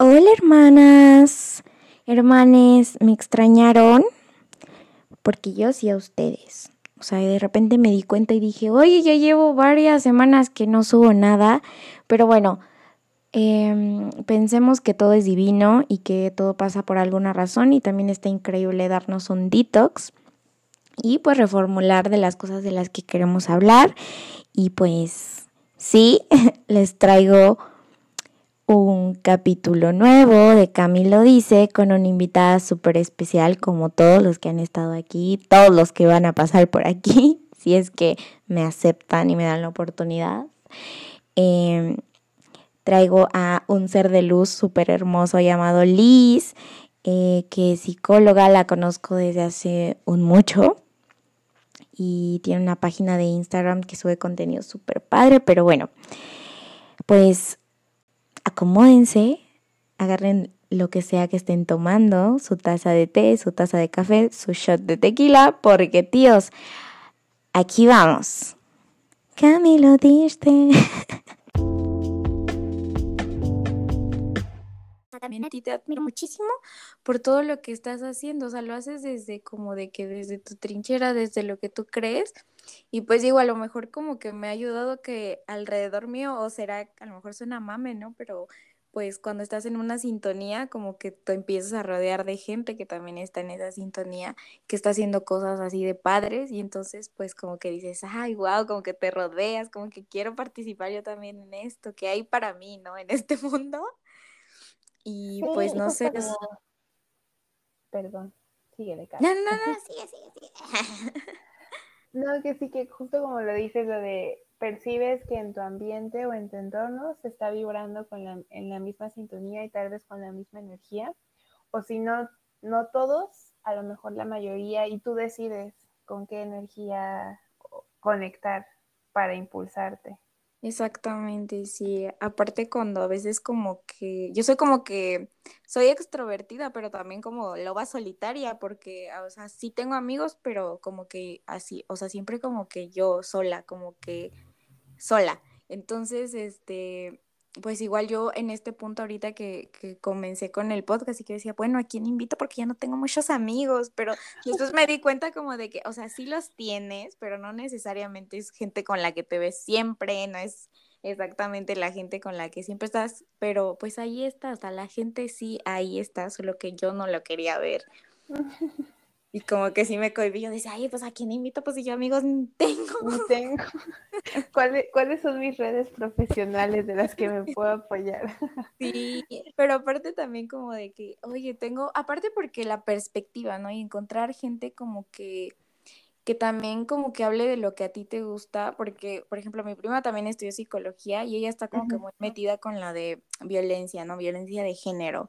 Hola hermanas, hermanes, ¿me extrañaron? Porque yo sí a ustedes. O sea, de repente me di cuenta y dije, oye, ya llevo varias semanas que no subo nada. Pero bueno, em, pensemos que todo es divino y que todo pasa por alguna razón y también está increíble darnos un detox y pues reformular de las cosas de las que queremos hablar. Y pues sí, les traigo un capítulo nuevo de Camilo Dice con una invitada súper especial como todos los que han estado aquí, todos los que van a pasar por aquí, si es que me aceptan y me dan la oportunidad. Em, traigo a un ser de luz súper hermoso llamado Liz, eh, que es psicóloga, la conozco desde hace un mucho y tiene una página de Instagram que sube contenido súper padre, pero bueno, pues acomódense, agarren lo que sea que estén tomando, su taza de té, su taza de café, su shot de tequila, porque tíos, aquí vamos. Camilo diste. También a ti te admiro muchísimo por todo lo que estás haciendo, o sea, lo haces desde como de que desde tu trinchera, desde lo que tú crees, y pues digo, a lo mejor como que me ha ayudado que alrededor mío, o será, a lo mejor suena mame, ¿no? Pero pues cuando estás en una sintonía, como que te empiezas a rodear de gente que también está en esa sintonía, que está haciendo cosas así de padres, y entonces pues como que dices, ay, wow, como que te rodeas, como que quiero participar yo también en esto, que hay para mí, ¿no? En este mundo. Y pues no sé. Perdón, sigue de No, no, no, sigue, sigue, sigue. No, que sí, que justo como lo dices, lo de percibes que en tu ambiente o en tu entorno se está vibrando con la, en la misma sintonía y tal vez con la misma energía, o si no, no todos, a lo mejor la mayoría, y tú decides con qué energía conectar para impulsarte. Exactamente, sí. Aparte cuando a veces como que, yo soy como que, soy extrovertida, pero también como loba solitaria, porque, o sea, sí tengo amigos, pero como que así, o sea, siempre como que yo sola, como que sola. Entonces, este, pues igual yo en este punto ahorita que, que, comencé con el podcast y que decía, bueno, ¿a quién invito? Porque ya no tengo muchos amigos, pero después me di cuenta como de que, o sea, sí los tienes, pero no necesariamente es gente con la que te ves siempre, no es exactamente la gente con la que siempre estás, pero pues ahí está, o sea, la gente sí, ahí está, solo que yo no lo quería ver. Y como que sí me cohibí, yo decía, ay, pues a quién invito, pues si yo amigos tengo. No tengo. ¿Cuáles, ¿Cuáles son mis redes profesionales de las que me puedo apoyar? Sí, pero aparte también como de que, oye, tengo, aparte porque la perspectiva, ¿no? Y encontrar gente como que, que también como que hable de lo que a ti te gusta, porque, por ejemplo, mi prima también estudió psicología y ella está como que muy metida con la de violencia, ¿no? Violencia de género.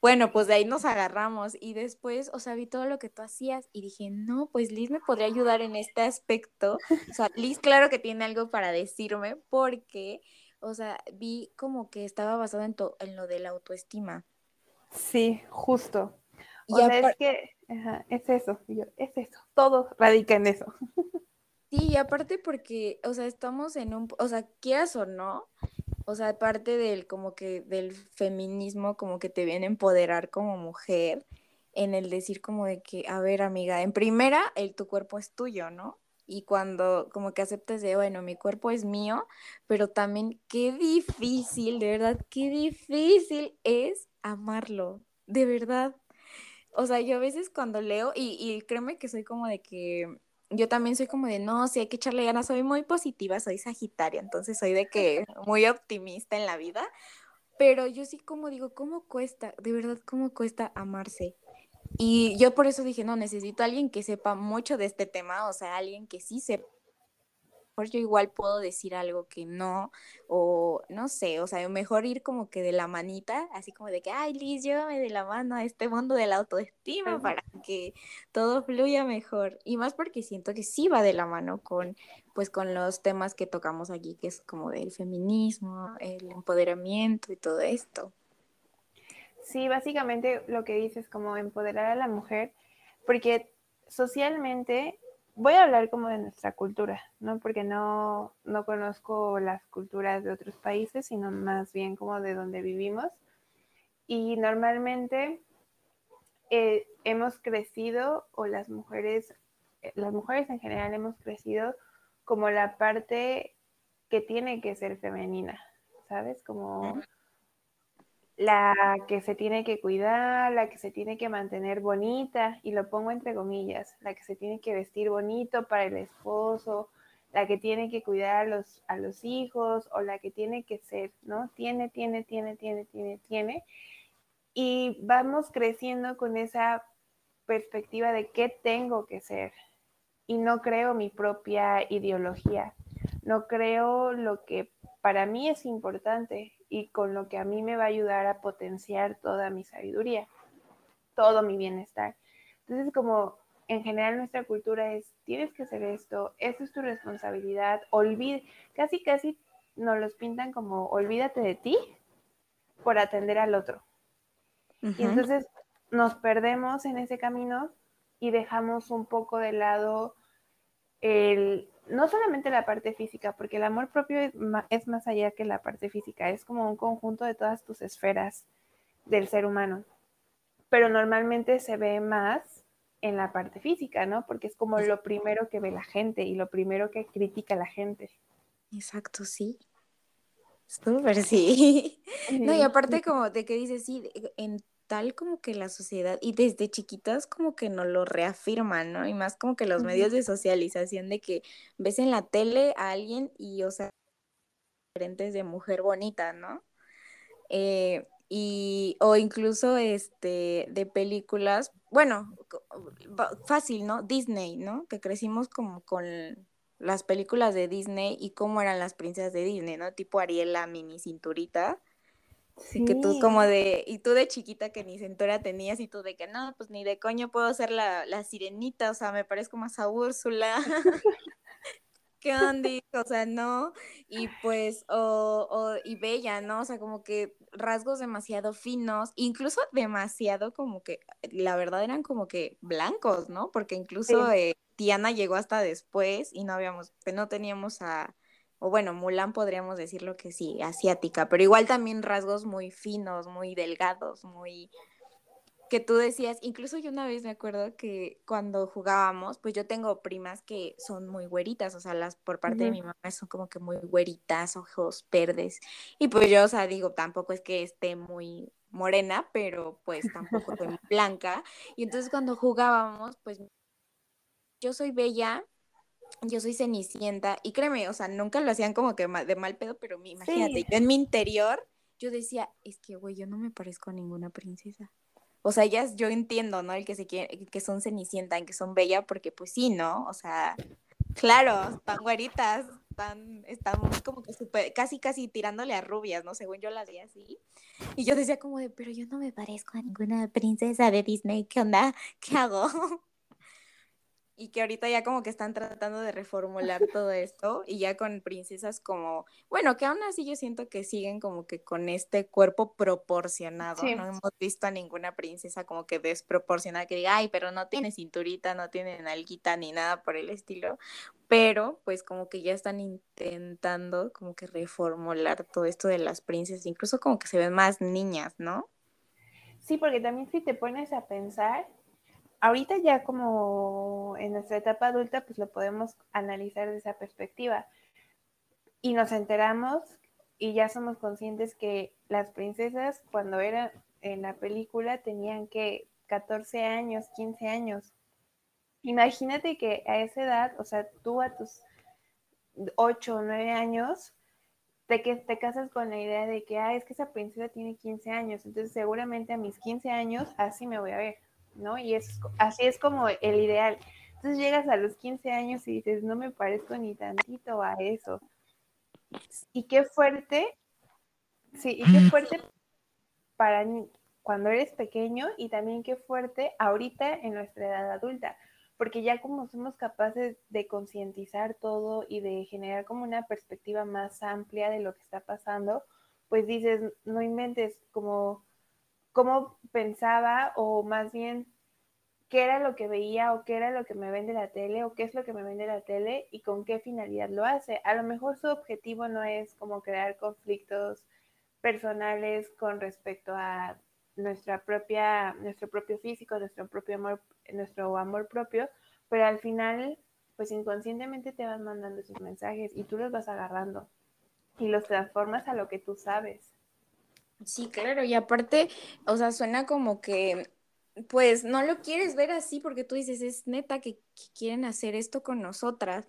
Bueno, pues de ahí nos agarramos y después, o sea, vi todo lo que tú hacías y dije, no, pues Liz me podría ayudar en este aspecto. O sea, Liz claro que tiene algo para decirme porque, o sea, vi como que estaba basado en, en lo de la autoestima. Sí, justo. O sea, es que es eso, es eso, todo radica en eso. Sí, y aparte porque, o sea, estamos en un, o sea, quieras o no, o sea, parte del como que del feminismo como que te viene a empoderar como mujer en el decir como de que, a ver, amiga, en primera, el tu cuerpo es tuyo, ¿no? Y cuando como que aceptes de, bueno, mi cuerpo es mío, pero también qué difícil, de verdad, qué difícil es amarlo, de verdad. O sea, yo a veces cuando leo, y, y créeme que soy como de que yo también soy como de, no, si hay que echarle ganas, soy muy positiva, soy sagitaria, entonces soy de que muy optimista en la vida, pero yo sí como digo, ¿cómo cuesta? De verdad, ¿cómo cuesta amarse? Y yo por eso dije, no, necesito a alguien que sepa mucho de este tema, o sea, alguien que sí sepa yo igual puedo decir algo que no, o no sé, o sea, mejor ir como que de la manita, así como de que, ay, Liz, llévame de la mano a este mundo de la autoestima para que todo fluya mejor. Y más porque siento que sí va de la mano con, pues, con los temas que tocamos aquí, que es como del feminismo, el empoderamiento y todo esto. Sí, básicamente lo que dices como empoderar a la mujer, porque socialmente voy a hablar como de nuestra cultura, ¿no? Porque no, no conozco las culturas de otros países, sino más bien como de donde vivimos. Y normalmente eh, hemos crecido, o las mujeres, eh, las mujeres en general hemos crecido como la parte que tiene que ser femenina, ¿sabes? Como la que se tiene que cuidar, la que se tiene que mantener bonita, y lo pongo entre comillas, la que se tiene que vestir bonito para el esposo, la que tiene que cuidar a los, a los hijos, o la que tiene que ser, ¿no? Tiene, tiene, tiene, tiene, tiene, tiene. Y vamos creciendo con esa perspectiva de qué tengo que ser. Y no creo mi propia ideología, no creo lo que para mí es importante y con lo que a mí me va a ayudar a potenciar toda mi sabiduría, todo mi bienestar. Entonces, como en general nuestra cultura es, tienes que hacer esto, esto es tu responsabilidad, olvide, casi casi nos los pintan como, olvídate de ti por atender al otro. Y entonces nos perdemos en ese camino y dejamos un poco de lado el, no solamente la parte física, porque el amor propio es más, allá que la parte física, es como un conjunto de todas tus esferas del ser humano, pero normalmente se ve más en la parte física, ¿no? Porque es como lo primero que ve la gente y lo primero que critica la gente. Exacto, sí. Súper, sí. No, y aparte como de que dices, sí, en tal como que la sociedad y desde chiquitas como que nos lo reafirman, ¿no? Y más como que los medios de socialización de que ves en la tele a alguien y, o sea, diferentes de mujer bonita, ¿no? Eh, y, o incluso este, de películas, bueno, fácil, ¿no? Disney, ¿no? Que crecimos como con las películas de Disney y cómo eran las princesas de Disney, ¿no? Tipo Ariela, mini cinturita. Sí. Que tú como de, y tú de chiquita que ni cintura tenías y tú de que no, pues ni de coño puedo ser la, la sirenita, o sea, me parezco más a Úrsula. ¿Qué onda? O sea, no. Y pues, o, o, y bella, ¿no? O sea, como que rasgos demasiado finos, incluso demasiado como que, la verdad eran como que blancos, ¿no? Porque incluso eh, Tiana llegó hasta después y no habíamos, no teníamos a, o bueno, Mulan podríamos decirlo que sí, asiática, pero igual también rasgos muy finos, muy delgados, muy que tú decías, incluso yo una vez me acuerdo que cuando jugábamos, pues yo tengo primas que son muy güeritas, o sea, las por parte de mi mamá son como que muy güeritas, ojos verdes, y pues yo, o sea, digo, tampoco es que esté muy morena, pero pues tampoco soy blanca, y entonces cuando jugábamos, pues yo soy bella, yo soy cenicienta y créeme, o sea, nunca lo hacían como que de mal pedo, pero imagínate, yo en mi interior, yo decía, es que, güey, yo no me parezco a ninguna princesa. O sea, ellas, yo entiendo, ¿no? El que se quiere, que son cenicienta, que son bella, porque pues sí, ¿no? O sea, claro, están güeritas, están, están como que super, casi, casi tirándole a rubias, ¿no? Según yo las veía así. Y yo decía como de, pero yo no me parezco a ninguna princesa de Disney, ¿qué onda? ¿Qué hago? y que ahorita ya como que están tratando de reformular todo esto y ya con princesas como, bueno, que aún así yo siento que siguen como que con este cuerpo proporcionado, no hemos visto a ninguna princesa como que desproporcionada que diga, ay, pero no tiene cinturita, no tiene nalguita ni nada por el estilo, pero pues como que ya están intentando como que reformular todo esto de las princesas, incluso como que se ven más niñas, ¿no? Sí, porque también si te pones a pensar, ahorita ya como en nuestra etapa adulta, pues lo podemos analizar de esa perspectiva. Y nos enteramos y ya somos conscientes que las princesas cuando eran en la película tenían que 14 años, 15 años. Imagínate que a esa edad, o sea, tú a tus 8 o 9 años, te, que te casas con la idea de que, ah, es que esa princesa tiene 15 años, entonces seguramente a mis 15 años así me voy a ver. ¿No? Y es, así es como el ideal. Entonces llegas a los 15 años y dices, no me parezco ni tantito a eso. Y qué fuerte, sí, y qué fuerte para cuando eres pequeño y también qué fuerte ahorita en nuestra edad adulta, porque ya como somos capaces de concientizar todo y de generar como una perspectiva más amplia de lo que está pasando, pues dices, no inventes como cómo pensaba o más bien qué era lo que veía o qué era lo que me vende la tele o qué es lo que me vende la tele y con qué finalidad lo hace. A lo mejor su objetivo no es como crear conflictos personales con respecto a nuestra propia, nuestro propio físico, nuestro propio amor, nuestro amor propio, pero al final, pues inconscientemente te van mandando esos mensajes y tú los vas agarrando y los transformas a lo que tú sabes. Sí, claro, y aparte, o sea, suena como que, pues no lo quieres ver así porque tú dices, es neta que, quieren hacer esto con nosotras.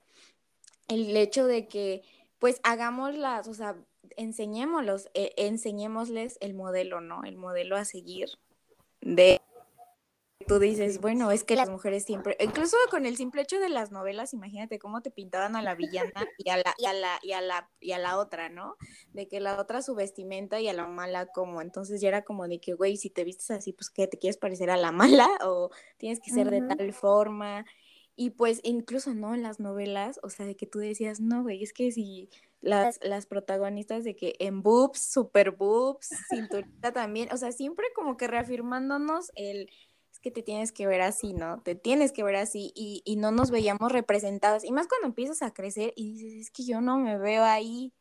El hecho de que, pues hagámoslas, o sea, enseñémoslos, eh, enseñémosles el modelo, ¿no? El modelo a seguir de tú dices, bueno, es que las mujeres siempre, incluso con el simple hecho de las novelas, imagínate cómo te pintaban a la villana y a la, y a la, y a la, y a la otra, ¿no? De que la otra su vestimenta y a la mala como, entonces ya era como de que, güey, si te vistes así, pues que te quieres parecer a la mala o tienes que ser de tal forma. Y pues incluso, ¿no? En las novelas, o sea, de que tú decías, no, güey, es que si las, las protagonistas de que en boobs, super boobs, cinturita también, o sea, siempre como que reafirmándonos el que te tienes que ver así, ¿no? Te tienes que ver así y, y no nos veíamos representadas. Y más cuando empiezas a crecer y dices, es que yo no me veo ahí.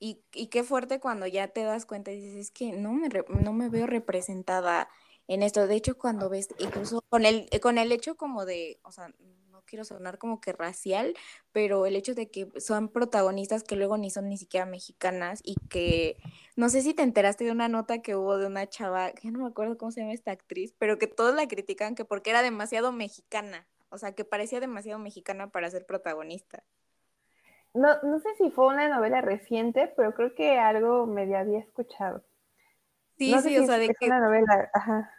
Y, y qué fuerte cuando ya te das cuenta y dices, es que no me, no me veo representada en esto. De hecho, cuando ves, incluso con el, con el hecho como de, o sea, quiero sonar como que racial, pero el hecho de que son protagonistas que luego ni son ni siquiera mexicanas y que no sé si te enteraste de una nota que hubo de una chava, que no me acuerdo cómo se llama esta actriz, pero que todos la critican que porque era demasiado mexicana, o sea, que parecía demasiado mexicana para ser protagonista. No, no sé si fue una novela reciente, pero creo que algo me había escuchado. Sí, sí, o sea, de que... Una novela, ajá.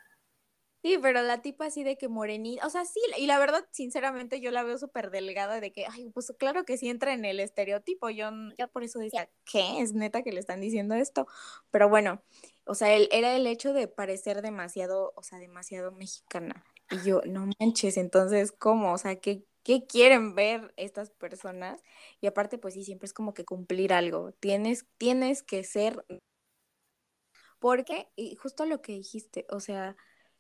Sí, pero la tipa así de que morenita, o sea, sí, y la verdad, sinceramente, yo la veo súper delgada de que, ay, pues claro que sí entra en el estereotipo, yo, yo por eso decía, ¿qué? Es neta que le están diciendo esto, pero bueno, o sea, él, era el hecho de parecer demasiado, o sea, demasiado mexicana, y yo, no manches, entonces, ¿cómo? O sea, ¿qué, qué quieren ver estas personas? Y aparte, pues sí, siempre es como que cumplir algo, tienes, tienes que ser, porque, y justo lo que dijiste, o sea,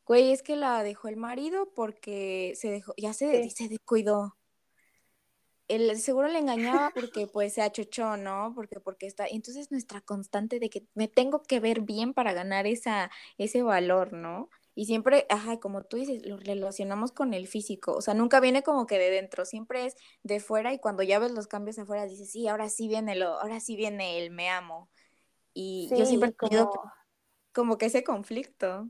Güey, es que la dejó el marido porque se dejó, ya se, se descuidó. El seguro le engañaba porque pues se achochó, ¿no? Porque porque está, entonces nuestra constante de que me tengo que ver bien para ganar esa ese valor, ¿no? Y siempre, ajá, como tú dices, lo relacionamos con el físico, o sea, nunca viene como que de dentro, siempre es de fuera y cuando ya ves los cambios afuera dices, "Sí, ahora sí viene lo, ahora sí viene el me amo." Y yo siempre he tenido como que ese conflicto.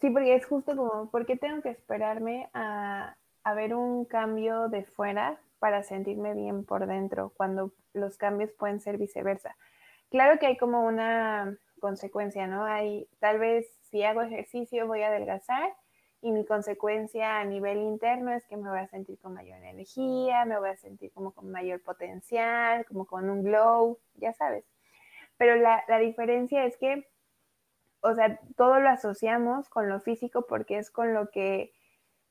Sí, porque es justo como, ¿por qué tengo que esperarme a, ver un cambio de fuera para sentirme bien por dentro cuando los cambios pueden ser viceversa? Claro que hay como una consecuencia, ¿no? Hay, tal vez si hago ejercicio voy a adelgazar y mi consecuencia a nivel interno es que me voy a sentir con mayor energía, me voy a sentir como con mayor potencial, como con un glow, ya sabes. Pero la, la diferencia es que o sea, todo lo asociamos con lo físico porque es con lo que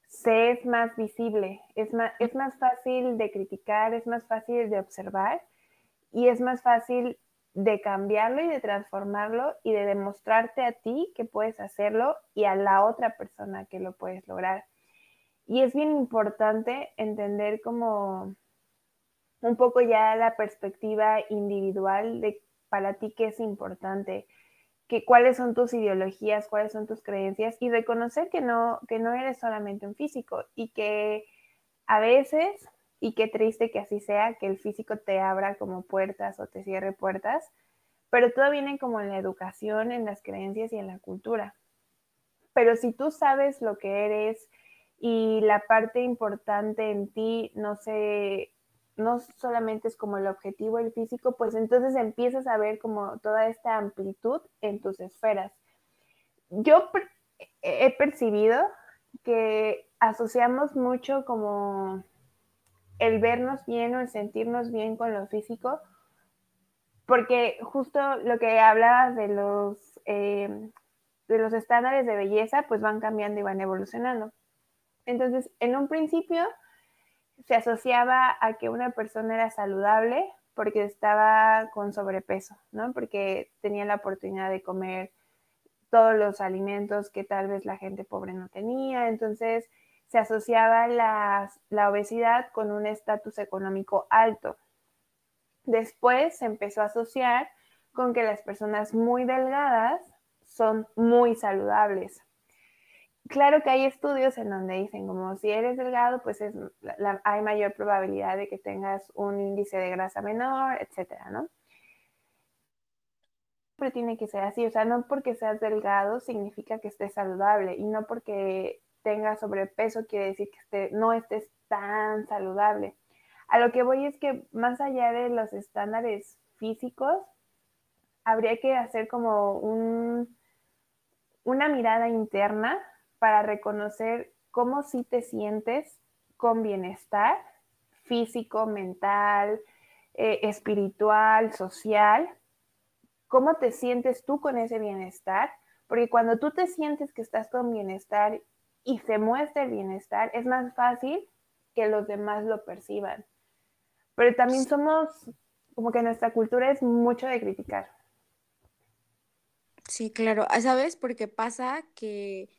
se es más visible, es más, es más fácil de criticar, es más fácil de observar y es más fácil de cambiarlo y de transformarlo y de demostrarte a ti que puedes hacerlo y a la otra persona que lo puedes lograr. Y es bien importante entender como un poco ya la perspectiva individual de para ti qué es importante que cuáles son tus ideologías, cuáles son tus creencias y reconocer que no, que no eres solamente un físico y que a veces, y qué triste que así sea, que el físico te abra como puertas o te cierre puertas, pero todo viene como en la educación, en las creencias y en la cultura. Pero si tú sabes lo que eres y la parte importante en ti no se no solamente es como el objetivo el físico, pues entonces empiezas a ver como toda esta amplitud en tus esferas. Yo he percibido que asociamos mucho como el vernos bien o el sentirnos bien con lo físico, porque justo lo que hablabas de los, eh, de los estándares de belleza, pues van cambiando y van evolucionando. Entonces, en un principio, se asociaba a que una persona era saludable porque estaba con sobrepeso, ¿no? Porque tenía la oportunidad de comer todos los alimentos que tal vez la gente pobre no tenía. Entonces se asociaba la, la obesidad con un estatus económico alto. Después se empezó a asociar con que las personas muy delgadas son muy saludables. Claro que hay estudios en donde dicen como si eres delgado, pues es, hay mayor probabilidad de que tengas un índice de grasa menor, etcétera, ¿no? Siempre tiene que ser así, o sea, no porque seas delgado significa que estés saludable y no porque tengas sobrepeso quiere decir que no estés tan saludable. A lo que voy es que más allá de los estándares físicos, habría que hacer como un, una mirada interna para reconocer cómo sí te sientes con bienestar físico, mental, eh, espiritual, social, cómo te sientes tú con ese bienestar, porque cuando tú te sientes que estás con bienestar y se muestra el bienestar, es más fácil que los demás lo perciban. Pero también somos, como que nuestra cultura es mucho de criticar. Sí, claro. Ah, ¿Sabes? Porque pasa que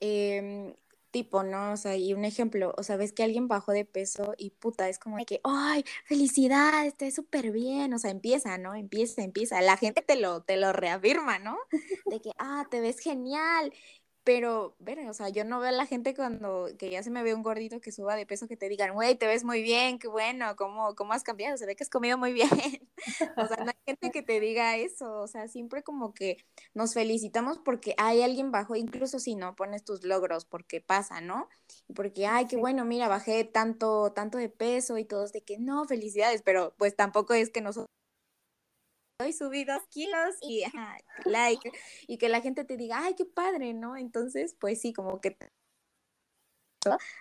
Em, tipo, ¿no? O sea, y un ejemplo, o sea, ves que alguien bajó de peso y puta, es como de que, ¡ay, felicidad! Está súper bien, o sea, empieza, ¿no? Empieza, empieza. La gente te lo, te lo reafirma, ¿no? De que, ah, te ves genial. Pero, ver, o sea, yo no veo a la gente cuando, que ya se me ve un gordito que suba de peso, que te digan, güey, te ves muy bien, qué bueno, ¿cómo, cómo has cambiado? Se ve que has comido muy bien. o sea, no hay gente que te diga eso, o sea, siempre como que nos felicitamos porque hay alguien bajo, incluso si no pones tus logros, porque pasa, ¿no? Porque, ay, qué bueno, mira, bajé tanto, tanto de peso y todos de que no, felicidades, pero pues tampoco es que nosotros hoy subí dos kilos y like, y que la gente te diga, ay, qué padre, ¿no? Entonces, pues sí, como que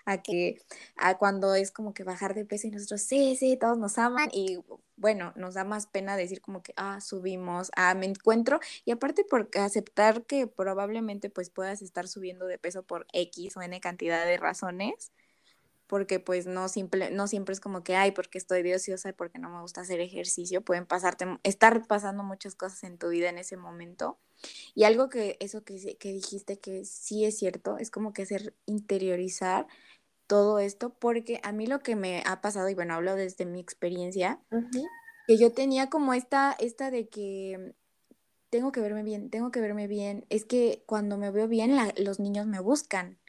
a que a cuando es como que bajar de peso y nosotros sí, sí, todos nos aman y bueno, nos da más pena decir como que, ah, subimos, ah, me encuentro y aparte por aceptar que probablemente pues puedas estar subiendo de peso por X o N cantidad de razones, porque pues no, simple, no siempre es como que, ay, porque estoy de ociosa y porque no me gusta hacer ejercicio, pueden pasarte, estar pasando muchas cosas en tu vida en ese momento. Y algo que, eso que, que dijiste que sí es cierto, es como que hacer interiorizar todo esto, porque a mí lo que me ha pasado, y bueno, hablo desde mi experiencia, que yo tenía como esta, esta de que tengo que verme bien, tengo que verme bien, es que cuando me veo bien, los niños me buscan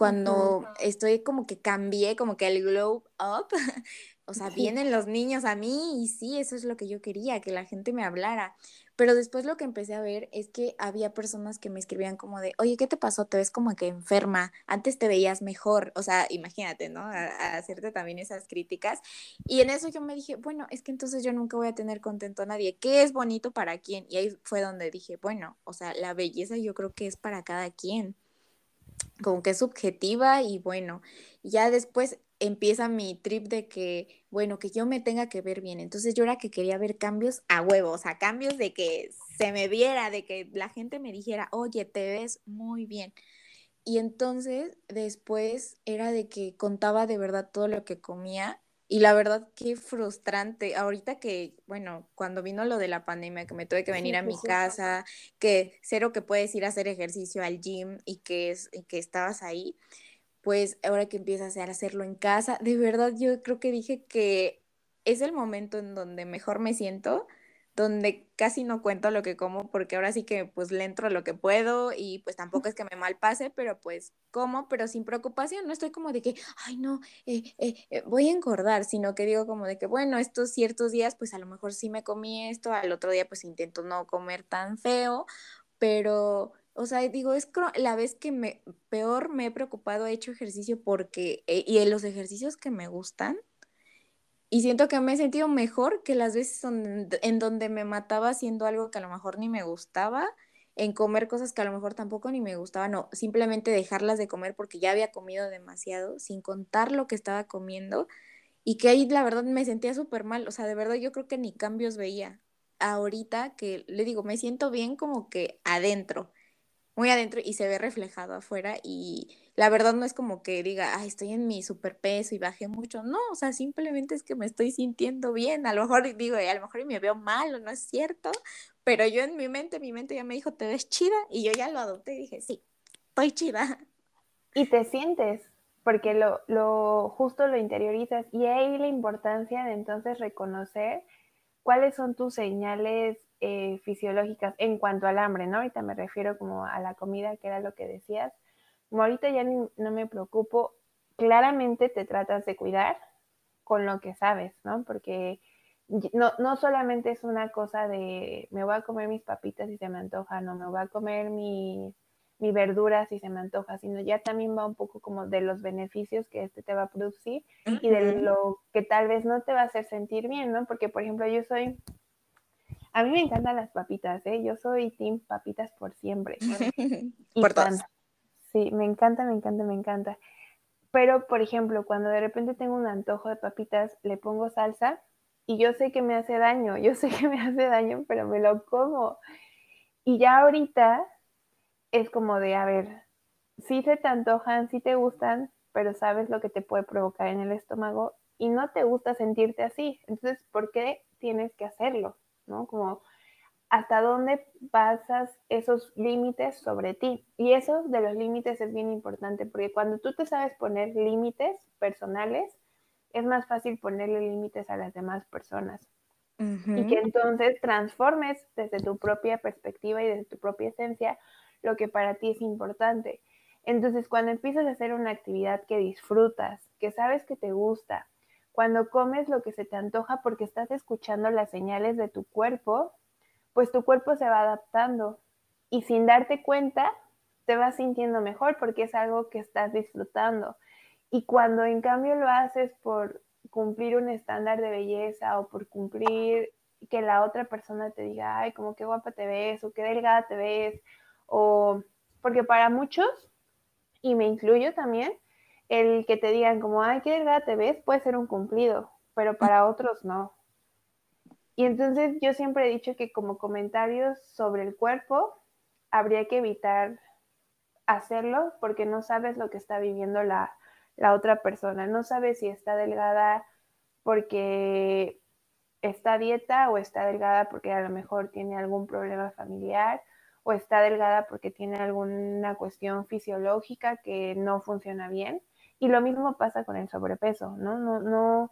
cuando estoy como que cambié, como que el glow up, o sea, vienen los niños a mí y sí, eso es lo que yo quería, que la gente me hablara. Pero después lo que empecé a ver es que había personas que me escribían como de, oye, ¿qué te pasó? Te ves como que enferma, antes te veías mejor, o sea, imagínate, ¿no? A, hacerte también esas críticas. Y en eso yo me dije, bueno, es que entonces yo nunca voy a tener contento a nadie. ¿Qué es bonito para quién? Y ahí fue donde dije, bueno, o sea, la belleza yo creo que es para cada quien como que es subjetiva y bueno, ya después empieza mi trip de que, bueno, que yo me tenga que ver bien. Entonces yo era que quería ver cambios a huevos, o sea, cambios de que se me viera, de que la gente me dijera, oye, te ves muy bien. Y entonces después era de que contaba de verdad todo lo que comía y la verdad, qué frustrante. Ahorita que, bueno, cuando vino lo de la pandemia, que me tuve que venir a mi casa, que cero que puedes ir a hacer ejercicio al gym y que, es, que estabas ahí, pues ahora que empiezas a hacerlo en casa, de verdad yo creo que dije que es el momento en donde mejor me siento donde casi no cuento lo que como porque ahora sí que pues le entro lo que puedo y pues tampoco es que me malpase, pero pues como, pero sin preocupación, no estoy como de que, ay no, eh, eh, eh, voy a engordar, sino que digo como de que bueno, estos ciertos días pues a lo mejor sí me comí esto, al otro día pues intento no comer tan feo, pero... O sea, digo, es la vez que me peor me he preocupado, he hecho ejercicio porque, y en los ejercicios que me gustan, y siento que me he sentido mejor que las veces en donde me mataba haciendo algo que a lo mejor ni me gustaba, en comer cosas que a lo mejor tampoco ni me gustaban, no, simplemente dejarlas de comer porque ya había comido demasiado, sin contar lo que estaba comiendo, y que ahí la verdad me sentía súper mal, o sea, de verdad yo creo que ni cambios veía. Ahorita que le digo, me siento bien como que adentro, muy adentro y se ve reflejado afuera y la verdad no es como que diga, ay, estoy en mi superpeso y bajé mucho. No, o sea, simplemente es que me estoy sintiendo bien. A lo mejor digo, a lo mejor me veo mal o no es cierto, pero yo en mi mente, mi mente ya me dijo, te ves chida y yo ya lo adopté y dije, sí, estoy chida. Y te sientes, porque lo, lo justo lo interiorizas y ahí la importancia de entonces reconocer cuáles son tus señales eh, fisiológicas en cuanto al hambre, ¿no? Ahorita me refiero como a la comida, que era lo que decías. Como ahorita ya no me preocupo, claramente te tratas de cuidar con lo que sabes, ¿no? Porque no, no solamente es una cosa de me voy a comer mis papitas si se me antoja, no, me voy a comer mi, mi verdura si se me antoja, sino ya también va un poco como de los beneficios que este te va a producir y de lo que tal vez no te va a hacer sentir bien, ¿no? Porque, por ejemplo, yo soy, a mí me encantan las papitas, ¿eh? Yo soy team papitas por siempre. por todas. Sí, me encanta, me encanta, me encanta. Pero, por ejemplo, cuando de repente tengo un antojo de papitas, le pongo salsa y yo sé que me hace daño, yo sé que me hace daño, pero me lo como. Y ya ahorita es como de, a ver, sí se te antojan, sí te gustan, pero sabes lo que te puede provocar en el estómago y no te gusta sentirte así. Entonces, ¿por qué tienes que hacerlo? ¿No? Como hasta dónde pasas esos límites sobre ti. Y eso de los límites es bien importante, porque cuando tú te sabes poner límites personales, es más fácil ponerle límites a las demás personas. Y que entonces transformes desde tu propia perspectiva y desde tu propia esencia lo que para ti es importante. Entonces, cuando empiezas a hacer una actividad que disfrutas, que sabes que te gusta, cuando comes lo que se te antoja porque estás escuchando las señales de tu cuerpo, pues tu cuerpo se va adaptando y sin darte cuenta te vas sintiendo mejor porque es algo que estás disfrutando. Y cuando en cambio lo haces por cumplir un estándar de belleza o por cumplir que la otra persona te diga, ay, como qué guapa te ves o qué delgada te ves, o porque para muchos, y me incluyo también, el que te digan como, ay, qué delgada te ves, puede ser un cumplido, pero para otros no. Y entonces yo siempre he dicho que como comentarios sobre el cuerpo, habría que evitar hacerlo porque no sabes lo que está viviendo la, la otra persona. No sabe si está delgada porque está dieta o está delgada porque a lo mejor tiene algún problema familiar o está delgada porque tiene alguna cuestión fisiológica que no funciona bien. Y lo mismo pasa con el sobrepeso, ¿no? No, no,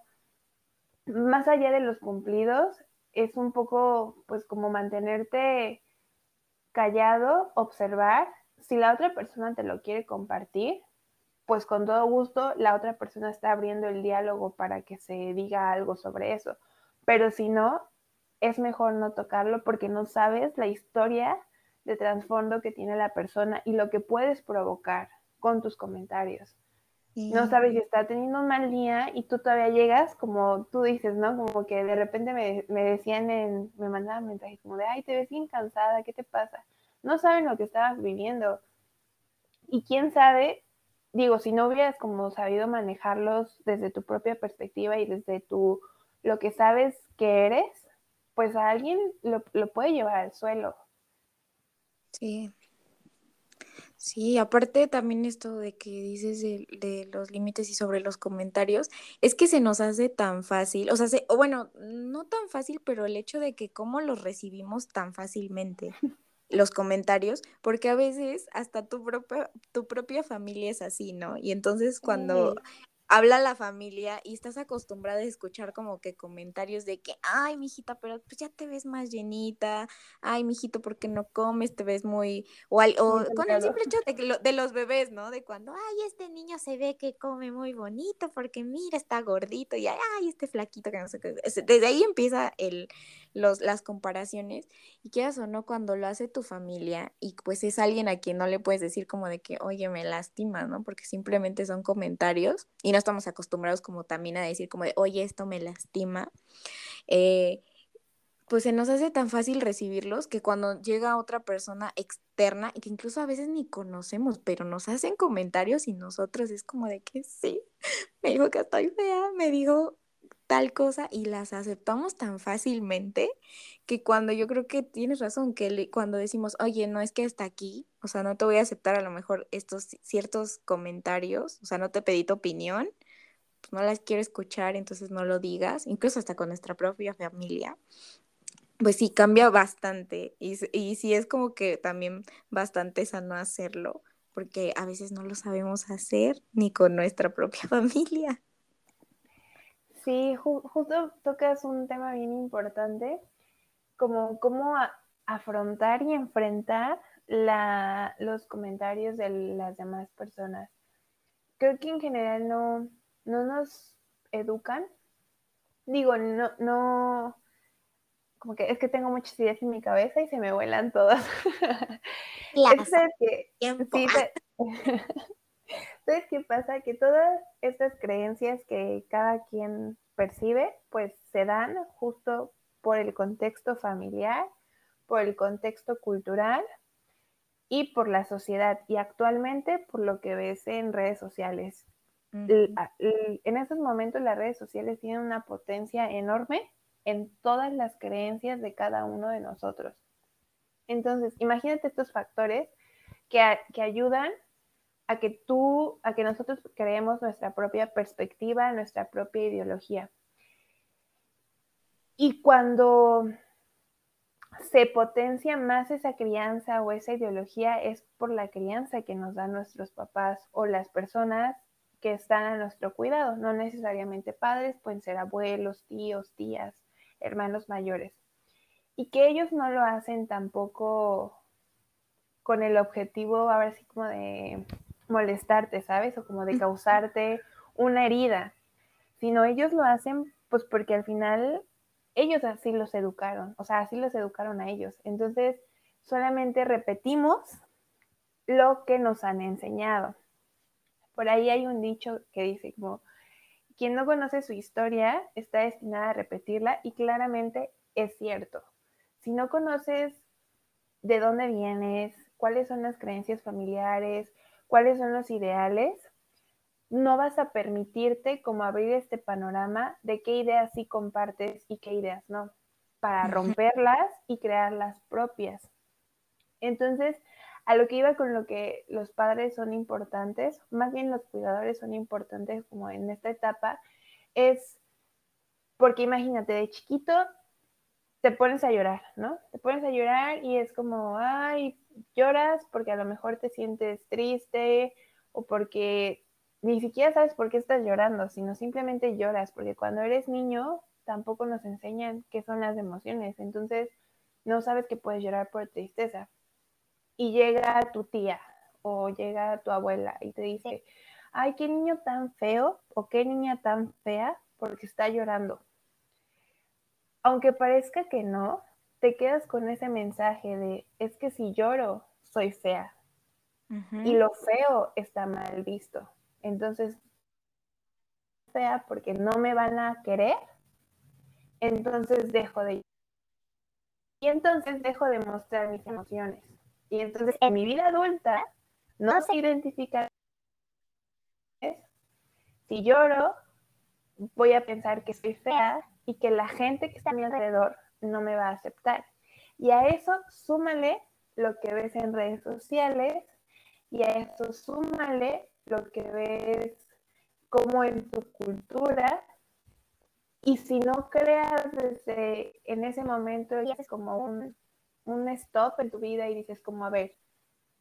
más allá de los cumplidos, es un poco pues como mantenerte callado, observar. Si la otra persona te lo quiere compartir, pues con todo gusto la otra persona está abriendo el diálogo para que se diga algo sobre eso. Pero si no, es mejor no tocarlo porque no sabes la historia de trasfondo que tiene la persona y lo que puedes provocar con tus comentarios. No sabes si está teniendo un mal día y tú todavía llegas, como tú dices, ¿no? Como que de repente me, me decían, en, me mandaban mensajes como de, ay, te ves bien cansada, ¿qué te pasa? No saben lo que estabas viviendo. Y quién sabe digo, si no hubieras como sabido manejarlos desde tu propia perspectiva y desde tu, lo que sabes que eres, pues a alguien lo, puede llevar al suelo. Sí. Sí, aparte también esto de que dices de, los límites y sobre los comentarios, es que se nos hace tan fácil, o sea, o bueno, no tan fácil, pero el hecho de que cómo los recibimos tan fácilmente. los comentarios, porque a veces hasta tu propia, tu propia familia es así, ¿no? Y entonces cuando habla la familia y estás acostumbrada a escuchar como que comentarios de que, ay, mijita, pero pues ya te ves más llenita, ay, mijito, ¿por qué no comes? Te ves muy, o, o con el simple hecho de, de, los bebés, ¿no? De cuando, ay, este niño se ve que come muy bonito porque mira, está gordito y ay, este flaquito que no sé qué. Desde ahí empieza el, los, las comparaciones y quieras o no, cuando lo hace tu familia y pues es alguien a quien no le puedes decir como de que, oye, me lastima, ¿no? Porque simplemente son comentarios y no estamos acostumbrados como también a decir como de, oye, esto me lastima, eh, pues se nos hace tan fácil recibirlos que cuando llega otra persona externa y que incluso a veces ni conocemos, pero nos hacen comentarios y nosotros es como de que sí, me dijo que estoy fea, me dijo tal cosa y las aceptamos tan fácilmente que cuando yo creo que tienes razón, que cuando decimos, oye, no es que hasta aquí, o sea, no te voy a aceptar a lo mejor estos ciertos comentarios, o sea, no te pedí tu opinión, pues no las quiero escuchar, entonces no lo digas, incluso hasta con nuestra propia familia, pues sí, cambia bastante y, y sí es como que también bastante sano hacerlo, porque a veces no lo sabemos hacer ni con nuestra propia familia. Sí, justo tocas un tema bien importante como cómo afrontar y enfrentar la, los comentarios de las demás personas. Creo que en general no, no nos educan. Digo, no, no, como que es que tengo muchas ideas en mi cabeza y se me vuelan todas. ¿Sabes qué? ¿Sabes qué pasa? Que todas estas creencias que cada quien percibe, pues se dan justo por el contexto familiar, por el contexto cultural y por la sociedad y actualmente por lo que ves en redes sociales. En estos momentos las redes sociales tienen una potencia enorme en todas las creencias de cada uno de nosotros. Entonces, imagínate estos factores que, que ayudan a que tú, a que nosotros creemos nuestra propia perspectiva, nuestra propia ideología. Y cuando se potencia más esa crianza o esa ideología es por la crianza que nos dan nuestros papás o las personas que están a nuestro cuidado, no necesariamente padres, pueden ser abuelos, tíos, tías, hermanos mayores. Y que ellos no lo hacen tampoco con el objetivo, ahora sí como de molestarte, ¿sabes? O como de causarte una herida, sino ellos lo hacen pues porque al final ellos así los educaron, o sea, así los educaron a ellos. Entonces, solamente repetimos lo que nos han enseñado. Por ahí hay un dicho que dice como, quien no conoce su historia está destinada a repetirla y claramente es cierto. Si no conoces de dónde vienes, cuáles son las creencias familiares, cuáles son los ideales, no vas a permitirte como abrir este panorama de qué ideas sí compartes y qué ideas no, para romperlas y crear las propias. Entonces, a lo que iba con lo que los padres son importantes, más bien los cuidadores son importantes como en esta etapa, es porque imagínate, de chiquito te pones a llorar, ¿no? Te pones a llorar y es como, ay, lloras porque a lo mejor te sientes triste o porque ni siquiera sabes por qué estás llorando, sino simplemente lloras, porque cuando eres niño tampoco nos enseñan qué son las emociones, entonces no sabes que puedes llorar por tristeza. Y llega tu tía o llega tu abuela y te dice, ay, qué niño tan feo o qué niña tan fea porque está llorando. Aunque parezca que no, te quedas con ese mensaje de, es que si lloro, soy fea. Y lo feo está mal visto. Entonces, sea porque no me van a querer, entonces dejo de... Y entonces dejo de mostrar mis emociones. Y entonces en mi vida adulta no se identifica. Si lloro, voy a pensar que soy fea y que la gente que está a mi alrededor no me va a aceptar. Y a eso súmale lo que ves en redes sociales y a eso súmale lo que ves como en tu cultura. Y si no creas desde en ese momento, y haces como un, un stop en tu vida y dices como, a ver,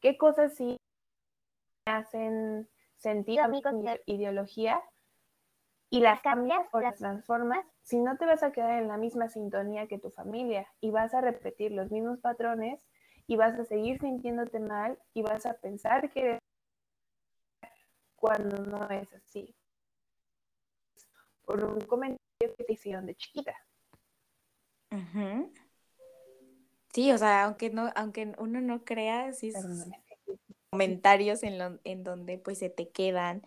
¿qué cosas sí me hacen sentido a mí con mi ideología? Y las cambias o las transformas, si no te vas a quedar en la misma sintonía que tu familia y vas a repetir los mismos patrones y vas a seguir sintiéndote mal y vas a pensar que eres cuando no es así. Por un comentario que te hicieron de chiquita. Sí, o sea, aunque no, aunque uno no crea, sí, comentarios en, en donde pues se te quedan.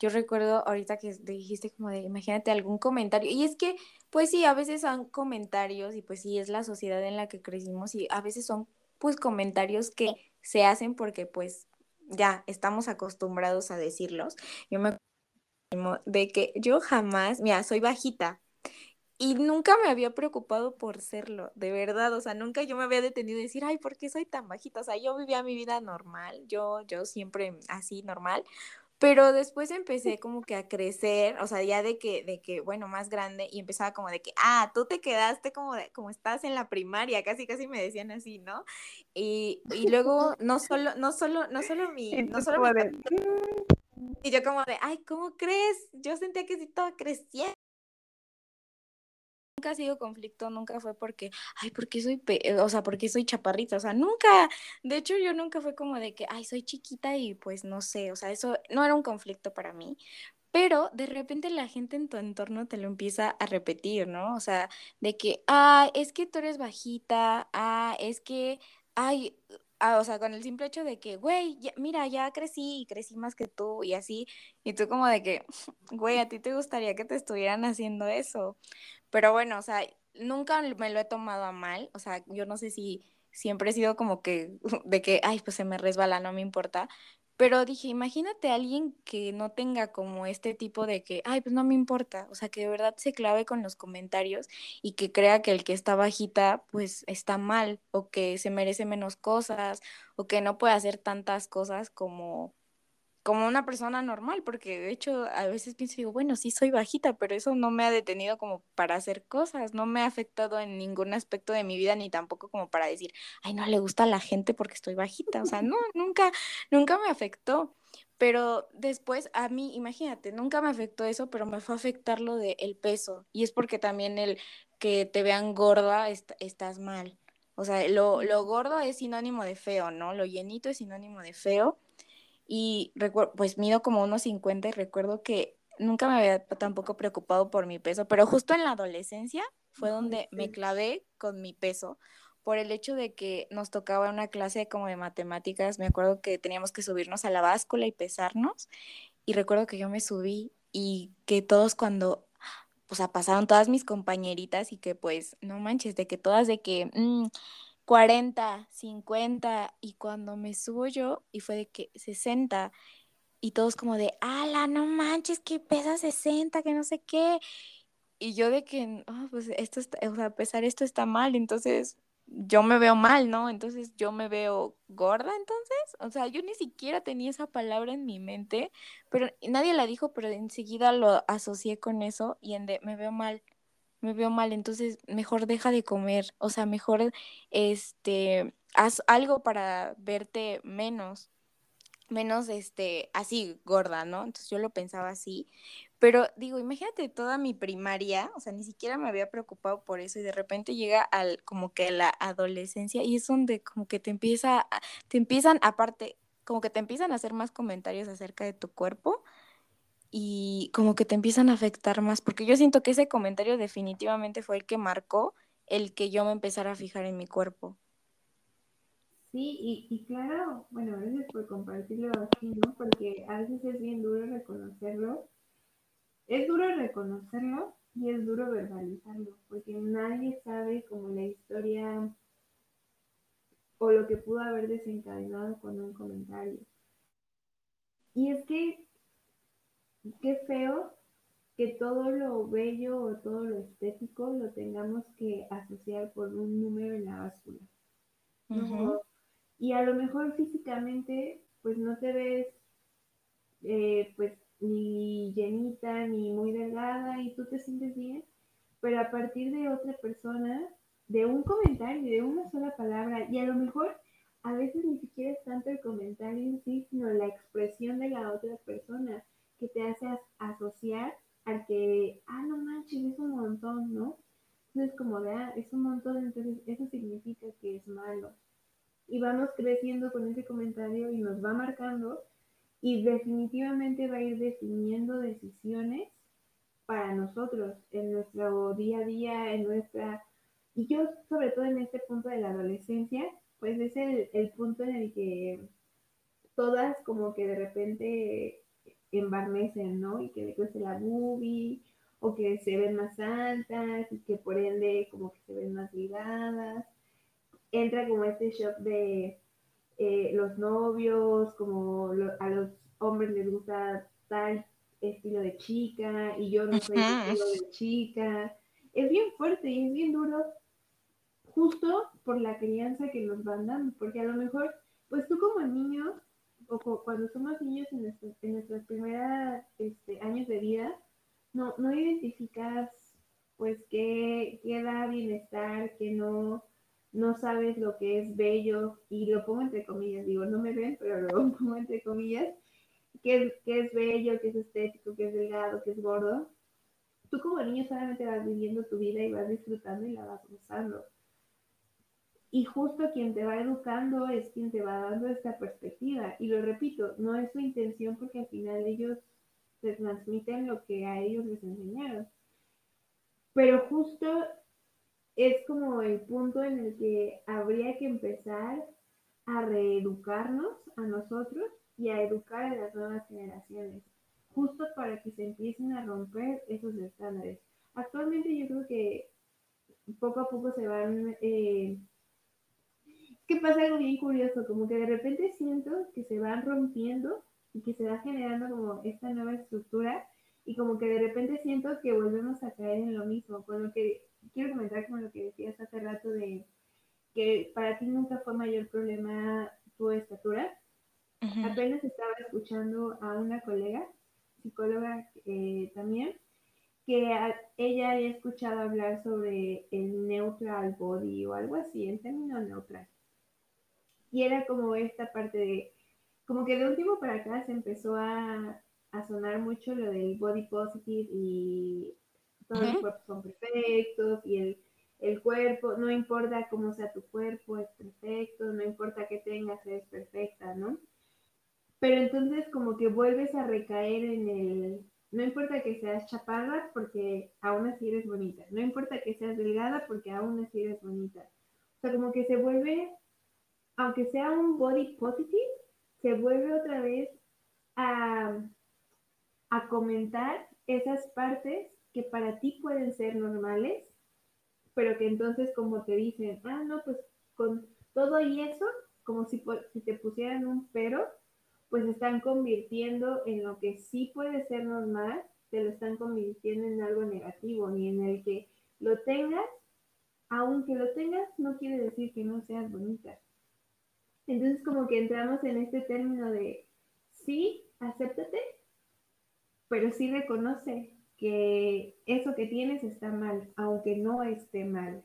Yo recuerdo ahorita que dijiste como de, imagínate algún comentario, y es que pues sí, a veces son comentarios y pues sí es la sociedad en la que crecimos y a veces son pues comentarios que se hacen porque pues ya estamos acostumbrados a decirlos. Yo me de que yo jamás, mira, soy bajita y nunca me había preocupado por serlo, de verdad, o sea, nunca yo me había detenido a decir, ay, ¿por qué soy tan bajita? O sea, yo vivía mi vida normal, yo, yo siempre así normal, pero después empecé como que a crecer, o sea, ya de que, de que, bueno, más grande, y empezaba como de que, ah, tú te quedaste como de, como estás en la primaria, casi, casi me decían así, ¿no? Y, y luego, no solo, no solo, no solo mi, no solo mi, y yo como de, ay, ¿cómo crees? Yo sentía que sí estaba creciendo nunca ha sido conflicto, nunca fue porque, ay, porque soy, o sea, porque soy chaparrita, o sea, nunca, de hecho yo nunca fue como de que, ay, soy chiquita y pues no sé, o sea, eso no era un conflicto para mí, pero de repente la gente en tu entorno te lo empieza a repetir, ¿no? O sea, de que, ah, es que tú eres bajita, ah, es que, ay, ah, o sea, con el simple hecho de que, güey, mira, ya crecí y crecí más que tú y así, y tú como de que, güey, a ti te gustaría que te estuvieran haciendo eso. Pero bueno, o sea, nunca me lo he tomado a mal, o sea, yo no sé si siempre he sido como que, de que, ay, pues se me resbala, no me importa, pero dije, imagínate a alguien que no tenga como este tipo de que, ay, pues no me importa, o sea, que de verdad se clave con los comentarios y que crea que el que está bajita, pues está mal, o que se merece menos cosas, o que no puede hacer tantas cosas como como una persona normal, porque de hecho a veces pienso, digo, bueno, sí soy bajita, pero eso no me ha detenido como para hacer cosas, no me ha afectado en ningún aspecto de mi vida, ni tampoco como para decir, ay, no le gusta a la gente porque estoy bajita, o sea, no, nunca, nunca me afectó. Pero después a mí, imagínate, nunca me afectó eso, pero me fue a afectar lo del el peso. Y es porque también el que te vean gorda, estás mal. O sea, lo, lo gordo es sinónimo de feo, ¿no? Lo llenito es sinónimo de feo y pues mido como unos 50 y recuerdo que nunca me había tampoco preocupado por mi peso, pero justo en la adolescencia fue donde me clavé con mi peso por el hecho de que nos tocaba una clase como de matemáticas, me acuerdo que teníamos que subirnos a la báscula y pesarnos y recuerdo que yo me subí y que todos cuando o sea, pasaron todas mis compañeritas y que pues, no manches, de que todas de que, mm, 40, 50 y cuando me subo yo y fue de que 60 y todos como de, ala, no manches, que pesa 60, que no sé qué. Y yo de que, oh, pues esto está, o sea, pesar esto está mal, entonces yo me veo mal, ¿no? Entonces yo me veo gorda, entonces, o sea, yo ni siquiera tenía esa palabra en mi mente, pero nadie la dijo, pero enseguida lo asocié con eso y en de, me veo mal me veo mal, entonces mejor deja de comer, o sea, mejor este haz algo para verte menos, menos este así gorda, ¿no? Entonces yo lo pensaba así, pero digo, imagínate toda mi primaria, o sea, ni siquiera me había preocupado por eso y de repente llega al como que la adolescencia y es donde como que te empieza te empiezan aparte como que te empiezan a hacer más comentarios acerca de tu cuerpo y como que te empiezan a afectar más, porque yo siento que ese comentario definitivamente fue el que marcó el que yo me empezara a fijar en mi cuerpo. Sí, y, y claro, bueno, gracias por compartirlo así, ¿no? Porque a veces es bien duro reconocerlo. Es duro reconocerlo y es duro verbalizarlo, porque nadie sabe como la historia o lo que pudo haber desencadenado con un comentario. Y es que qué feo que todo lo bello o todo lo estético lo tengamos que asociar por un número en la báscula. Y a lo mejor físicamente, pues no te ves, eh, pues ni llenita ni muy delgada y tú te sientes bien, pero a partir de otra persona, de un comentario, de una sola palabra, y a lo mejor a veces ni siquiera es tanto el comentario en sí, sino la expresión de la otra persona que te hace asociar al que, ah, no manches, es un montón, ¿no? Entonces, como de, ah, es un montón, entonces eso significa que es malo. Y vamos creciendo con ese comentario y nos va marcando y definitivamente va a ir definiendo decisiones para nosotros en nuestro día a día, en nuestra... Y yo, sobre todo en este punto de la adolescencia, pues es el, el punto en el que todas como que de repente embarnecen, ¿no? Y que le cueste la boobie, o que se ven más altas, y que por ende como que se ven más ligadas. Entra como este shock de eh, los novios, como a los hombres les gusta tal estilo de chica, y yo no soy estilo de chica. Es bien fuerte y es bien duro, justo por la crianza que nos van dando, porque a lo mejor, pues tú como niño o cuando somos niños en, nuestros primeros este, años de vida, no, no identificas pues qué, qué da bienestar, que no, no sabes lo que es bello, y lo pongo entre comillas, digo, no me ven, pero lo pongo entre comillas, qué es, qué es bello, qué es estético, qué es delgado, qué es gordo. tú como niño solamente vas viviendo tu vida y vas disfrutando y la vas gozando. Y justo quien te va educando es quien te va dando esta perspectiva. Y lo repito, no es su intención porque al final ellos te transmiten lo que a ellos les enseñaron. Pero justo es como el punto en el que habría que empezar a reeducarnos a nosotros y a educar a las nuevas generaciones, justo para que se empiecen a romper esos estándares. Actualmente yo creo que poco a poco se van... Eh, que pasa algo bien curioso, como que de repente siento que se van rompiendo y que se va generando como esta nueva estructura y como que de repente siento que volvemos a caer en lo mismo, con lo que quiero comentar con lo que decías hace rato de que para ti nunca fue mayor problema tu estatura. Apenas estaba escuchando a una colega, psicóloga eh, también, que ella había escuchado hablar sobre el neutral body o algo así, el término neutral. Y era como esta parte de, como que de último para acá se empezó a, a sonar mucho lo del body positive y todos los cuerpos son perfectos y el el cuerpo, no importa cómo sea tu cuerpo, es perfecto, no importa qué tengas, es perfecta, ¿no? Pero entonces como que vuelves a recaer en el, no importa que seas chaparra porque aún así eres bonita, no importa que seas delgada porque aún así eres bonita. O sea, como que se vuelve, aunque sea un body positive, se vuelve otra vez a, comentar esas partes que para ti pueden ser normales pero que entonces como te dicen, ah, no, pues con todo y eso, como si, si te pusieran un pero, pues están convirtiendo en lo que sí puede ser normal, te lo están convirtiendo en algo negativo, ni en el que lo tengas, aunque lo tengas, no quiere decir que no seas bonita. Entonces como que entramos en este término de, sí, acéptate, pero sí reconoce que eso que tienes está mal, aunque no esté mal.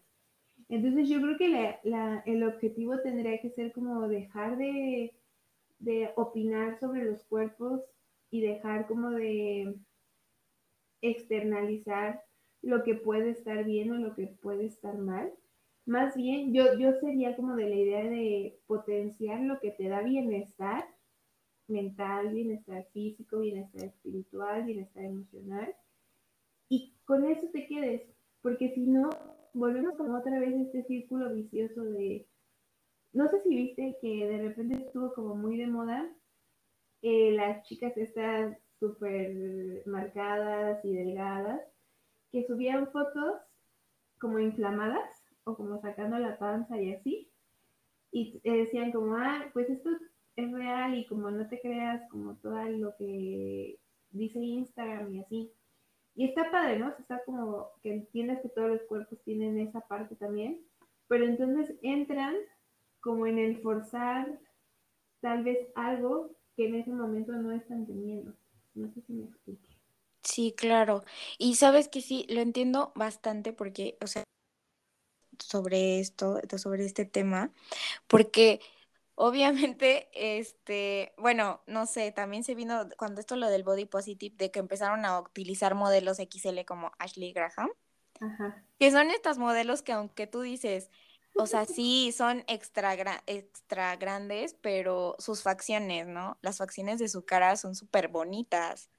Entonces yo creo que el objetivo tendría que ser como dejar de, de opinar sobre los cuerpos y dejar como de externalizar lo que puede estar bien o lo que puede estar mal. Más bien, yo, yo sería como de la idea de potenciar lo que te da bienestar mental, bienestar físico, bienestar espiritual, bienestar emocional y con eso te quedes, porque si no, volvemos como otra vez este círculo vicioso de, no sé si viste que de repente estuvo como muy de moda eh, las chicas estas súper marcadas y delgadas, que subían fotos como inflamadas o como sacando la panza y así, y decían como, ah, pues esto es real y como no te creas como todo lo que dice Instagram y así. Y está padre, ¿no? está como que entiendes que todos los cuerpos tienen esa parte también, pero entonces entran como en el forzar tal vez algo que en ese momento no están teniendo. No sé si me explique. Sí, claro. Y sabes que sí, lo entiendo bastante porque, o sea, sobre esto, sobre este tema, porque Obviamente, este, bueno, no sé, también se vino cuando esto lo del body positive, de que empezaron a utilizar modelos XL como Ashley Graham, Ajá. que son estos modelos que aunque tú dices, o sea, sí, son extra, extra grandes, pero sus facciones, ¿no? Las facciones de su cara son súper bonitas.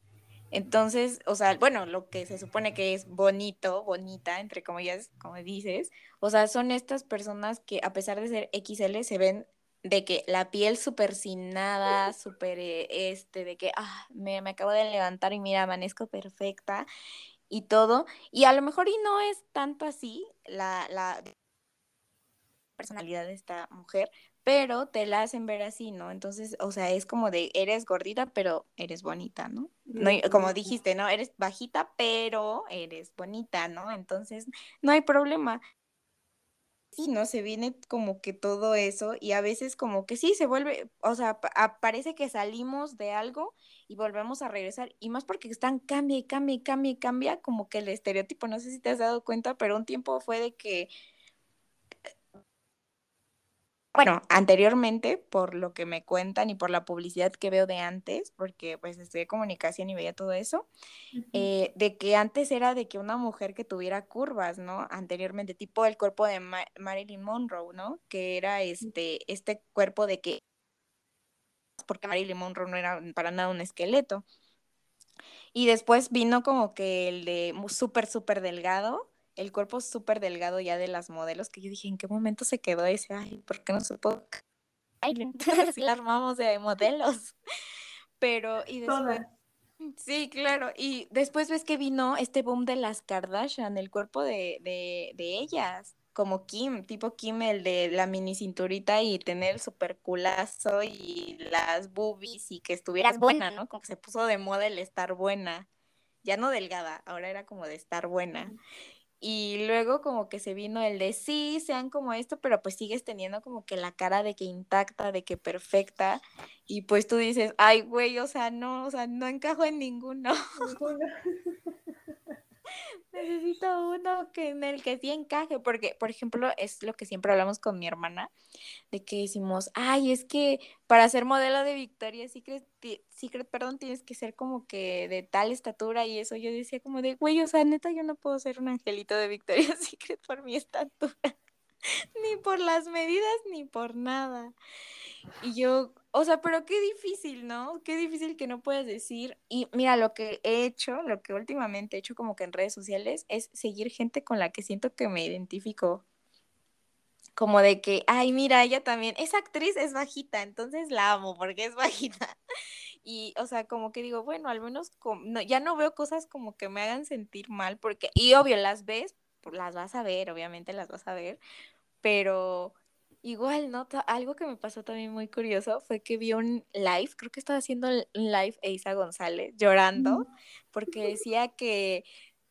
Entonces, o sea, bueno, lo que se supone que es bonito, bonita, entre comillas, como dices, o sea, son estas personas que a pesar de ser XL se ven de que la piel súper sin nada, súper eh, este, de que ah, me, me, acabo de levantar y mira, amanezco perfecta y todo. Y a lo mejor y no es tanto así la, la personalidad de esta mujer, pero te la hacen ver así, ¿no? Entonces, o sea, es como de, eres gordita, pero eres bonita, ¿no? no como dijiste, ¿no? Eres bajita, pero eres bonita, ¿no? Entonces, no hay problema sí, ¿no? Se viene como que todo eso y a veces como que sí, se vuelve, o sea, parece que salimos de algo y volvemos a regresar y más porque están cambia y cambia y cambia y cambia como que el estereotipo, no sé si te has dado cuenta, pero un tiempo fue de que bueno, anteriormente, por lo que me cuentan y por la publicidad que veo de antes, porque pues estudié comunicación y veía todo eso, eh, de que antes era de que una mujer que tuviera curvas, ¿no? Anteriormente, tipo el cuerpo de Marilyn Monroe, ¿no? Que era este, este cuerpo de que, porque Marilyn Monroe no era para nada un esqueleto. Y después vino como que el de súper, súper delgado, el cuerpo súper delgado ya de las modelos, que yo dije, ¿en qué momento se quedó ese? Ay, ¿por qué no se pudo? Ay, si la armamos de modelos. Pero, y después... Sí, claro. Y después ves que vino este boom de las Kardashian, el cuerpo de, de, de ellas, como Kim, tipo Kim, el de la mini cinturita y tener el super culazo y las boobies y que estuvieras buena, ¿no? Como que se puso de moda el estar buena. Ya no delgada, ahora era como de estar buena. Y luego como que se vino el de sí, sean como esto, pero pues sigues teniendo como que la cara de que intacta, de que perfecta. Y pues tú dices, ay, güey, o sea, no, o sea, no encajo en ninguno. Necesito uno que en el que sí encaje, porque, por ejemplo, es lo que siempre hablamos con mi hermana, de que decimos, ay, es que para ser modelo de Victoria's Secret, Secret, perdón, tienes que ser como que de tal estatura y eso. Yo decía como de, güey, o sea, neta, yo no puedo ser un angelito de Victoria's Secret por mi estatura, ni por las medidas, ni por nada. Y yo, o sea, pero qué difícil, ¿no? Qué difícil que no puedas decir. Y mira, lo que he hecho, lo que últimamente he hecho como que en redes sociales es seguir gente con la que siento que me identifico. Como de que, ay, mira, ella también, esa actriz es bajita, entonces la amo porque es bajita. Y, o sea, como que digo, bueno, al menos no, ya no veo cosas como que me hagan sentir mal, porque, y obvio, las ves, las vas a ver, obviamente las vas a ver, pero Igual, ¿no? Algo que me pasó también muy curioso fue que vi un live, creo que estaba haciendo un live Isa González llorando porque decía que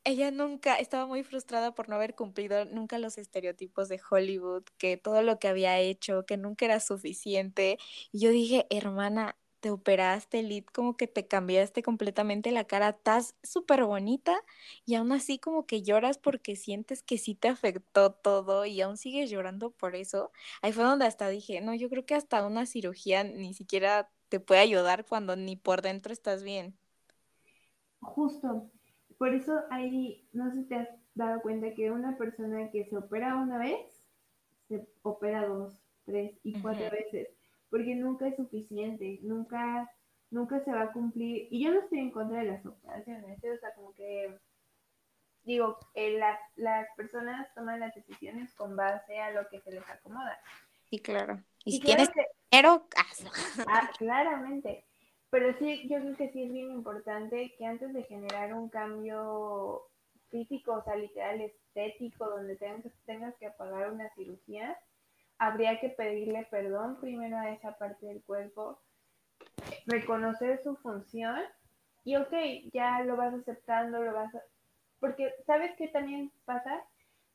ella nunca estaba muy frustrada por no haber cumplido nunca los estereotipos de Hollywood, que todo lo que había hecho, que nunca era suficiente. Y yo dije, hermana, te operaste, Lid, como que te cambiaste completamente la cara, estás súper bonita y aún así como que lloras porque sientes que sí te afectó todo y aún sigues llorando por eso. Ahí fue donde hasta dije, no, yo creo que hasta una cirugía ni siquiera te puede ayudar cuando ni por dentro estás bien. Justo, por eso ahí, no sé si te has dado cuenta que una persona que se opera una vez, se opera dos, tres y cuatro veces porque nunca es suficiente, nunca, nunca se va a cumplir. Y yo no estoy en contra de las operaciones, ¿eh? o sea, como que, digo, eh, las, las personas toman las decisiones con base a lo que se les acomoda. Y claro. Y, si tienes dinero, Ah, claramente. Pero sí, yo creo que sí es bien importante que antes de generar un cambio físico, o sea, literal estético, donde tengas, tengas que pagar una cirugía, habría que pedirle perdón primero a esa parte del cuerpo, reconocer su función y ok, ya lo vas aceptando, lo vas Porque sabes qué también pasa,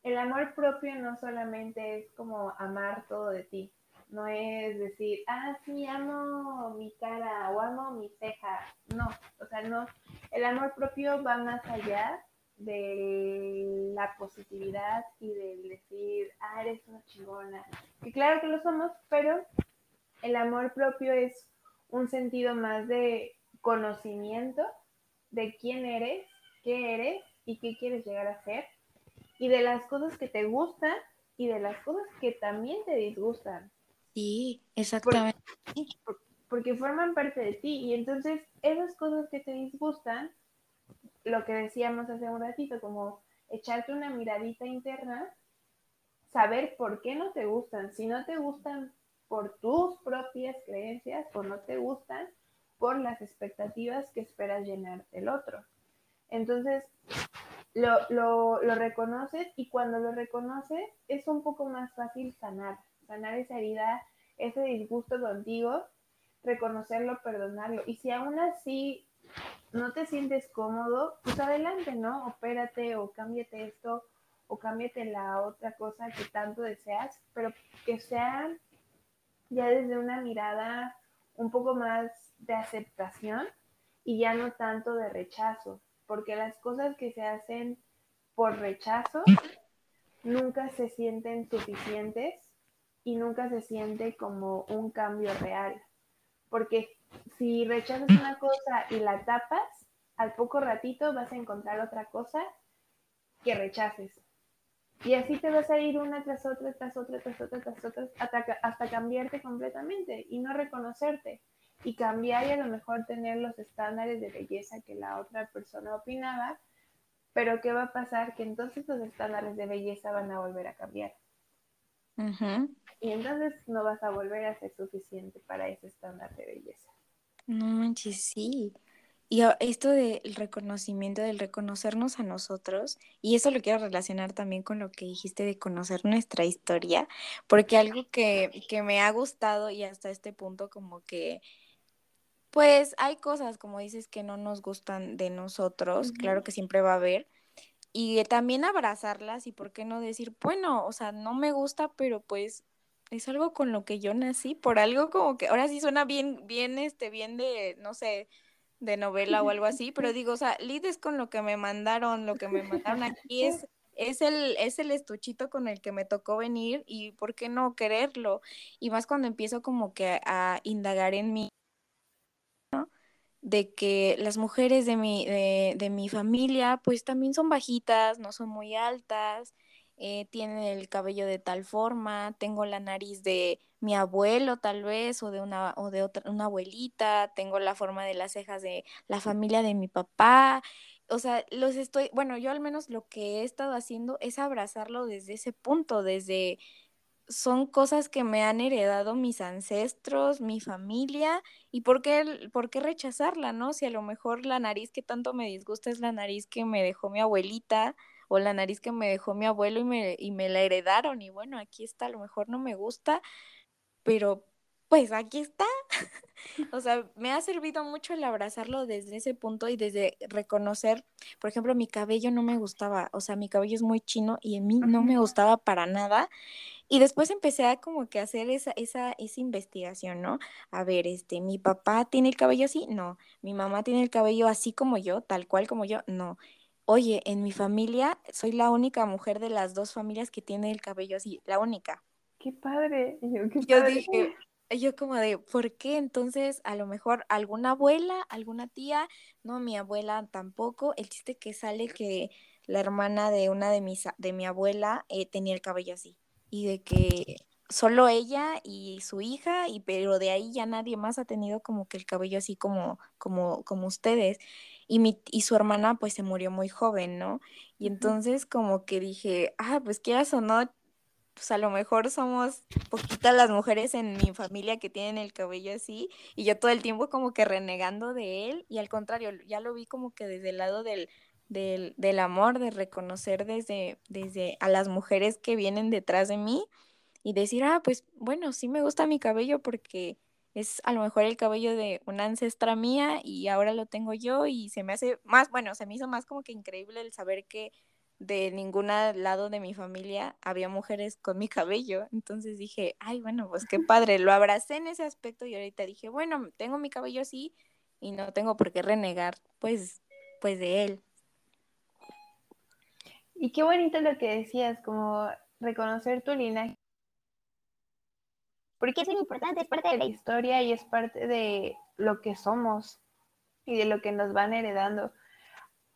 el amor propio no solamente es como amar todo de ti, no es decir, ah, sí, amo mi cara o amo mi ceja, no, o sea, no, el amor propio va más allá de la positividad y del decir, ah, eres una chingona. Y claro que lo somos, pero el amor propio es un sentido más de conocimiento de quién eres, qué eres y qué quieres llegar a ser, y de las cosas que te gustan y de las cosas que también te disgustan. Sí, exactamente. porque forman parte de ti, y entonces esas cosas que te disgustan lo que decíamos hace un ratito, como echarte una miradita interna, saber por qué no te gustan. Si no te gustan por tus propias creencias o no te gustan por las expectativas que esperas llenar del otro. Entonces, lo, lo, lo reconoces y cuando lo reconoces es un poco más fácil sanar, sanar esa herida, ese disgusto contigo, reconocerlo, perdonarlo. Y si aún así no te sientes cómodo, pues adelante, ¿no? Opérate o cámbiate esto o cámbiate la otra cosa que tanto deseas, pero que sea ya desde una mirada un poco más de aceptación y ya no tanto de rechazo, porque las cosas que se hacen por rechazo nunca se sienten suficientes y nunca se siente como un cambio real. Porque si rechazas una cosa y la tapas, al poco ratito vas a encontrar otra cosa que rechaces. Y así te vas a ir una tras otra, tras otra, tras otra, tras otra, hasta, hasta cambiarte completamente y no reconocerte. Y cambiar y a lo mejor tener los estándares de belleza que la otra persona opinaba, pero ¿qué va a pasar? Que entonces los estándares de belleza van a volver a cambiar. Y entonces no vas a volver a ser suficiente para ese estándar de belleza. No manches, sí. Y esto del reconocimiento, del reconocernos a nosotros, y eso lo quiero relacionar también con lo que dijiste de conocer nuestra historia, porque algo que, que me ha gustado y hasta este punto como que, pues hay cosas, como dices, que no nos gustan de nosotros, claro que siempre va a haber, y también abrazarlas y por qué no decir, bueno, o sea, no me gusta, pero pues es algo con lo que yo nací, por algo como que ahora sí suena bien, bien, este, bien de, no sé, de novela o algo así, pero digo, o sea, lides con lo que me mandaron, lo que me mandaron aquí es, es el, es el estuchito con el que me tocó venir y por qué no quererlo. Y más cuando empiezo como que a indagar en mí, ¿no? De que las mujeres de mi, de, de mi familia, pues también son bajitas, no son muy altas, eh, tienen el cabello de tal forma, tengo la nariz de mi abuelo tal vez o de una o de otra una abuelita, tengo la forma de las cejas de la familia de mi papá. O sea, los estoy, bueno, yo al menos lo que he estado haciendo es abrazarlo desde ese punto, desde son cosas que me han heredado mis ancestros, mi familia, y por qué, por qué rechazarla, ¿no? Si a lo mejor la nariz que tanto me disgusta es la nariz que me dejó mi abuelita, o la nariz que me dejó mi abuelo y me, y me la heredaron, y bueno, aquí está, a lo mejor no me gusta, pero pues aquí está. o sea, me ha servido mucho el abrazarlo desde ese punto y desde reconocer, por ejemplo, mi cabello no me gustaba, o sea, mi cabello es muy chino y en mí no me gustaba para nada. Y después empecé a como que hacer esa, esa, esa investigación, ¿no? A ver, este, mi papá tiene el cabello así, no. Mi mamá tiene el cabello así como yo, tal cual como yo, no. Oye, en mi familia soy la única mujer de las dos familias que tiene el cabello así, la única qué padre. yo, qué yo dije, yo como de, ¿por qué? Entonces, a lo mejor alguna abuela, alguna tía, no, mi abuela tampoco. El chiste que sale que la hermana de una de mis, de mi abuela eh, tenía el cabello así. Y de que solo ella y su hija, y pero de ahí ya nadie más ha tenido como que el cabello así como, como, como ustedes. Y, mi, y su hermana pues se murió muy joven, ¿no? Y entonces como que dije, ah, pues quieras o no, pues a lo mejor somos poquitas las mujeres en mi familia que tienen el cabello así y yo todo el tiempo como que renegando de él y al contrario, ya lo vi como que desde el lado del, del, del amor, de reconocer desde, desde a las mujeres que vienen detrás de mí y decir, ah, pues bueno, sí me gusta mi cabello porque es a lo mejor el cabello de una ancestra mía y ahora lo tengo yo y se me hace más, bueno, se me hizo más como que increíble el saber que de ningún lado de mi familia había mujeres con mi cabello. Entonces dije, ay, bueno, pues qué padre. Lo abracé en ese aspecto y ahorita dije, bueno, tengo mi cabello así y no tengo por qué renegar, pues, pues de él. Y qué bonito lo que decías, como reconocer tu linaje. Porque es muy importante, es parte de la historia y es parte de lo que somos y de lo que nos van heredando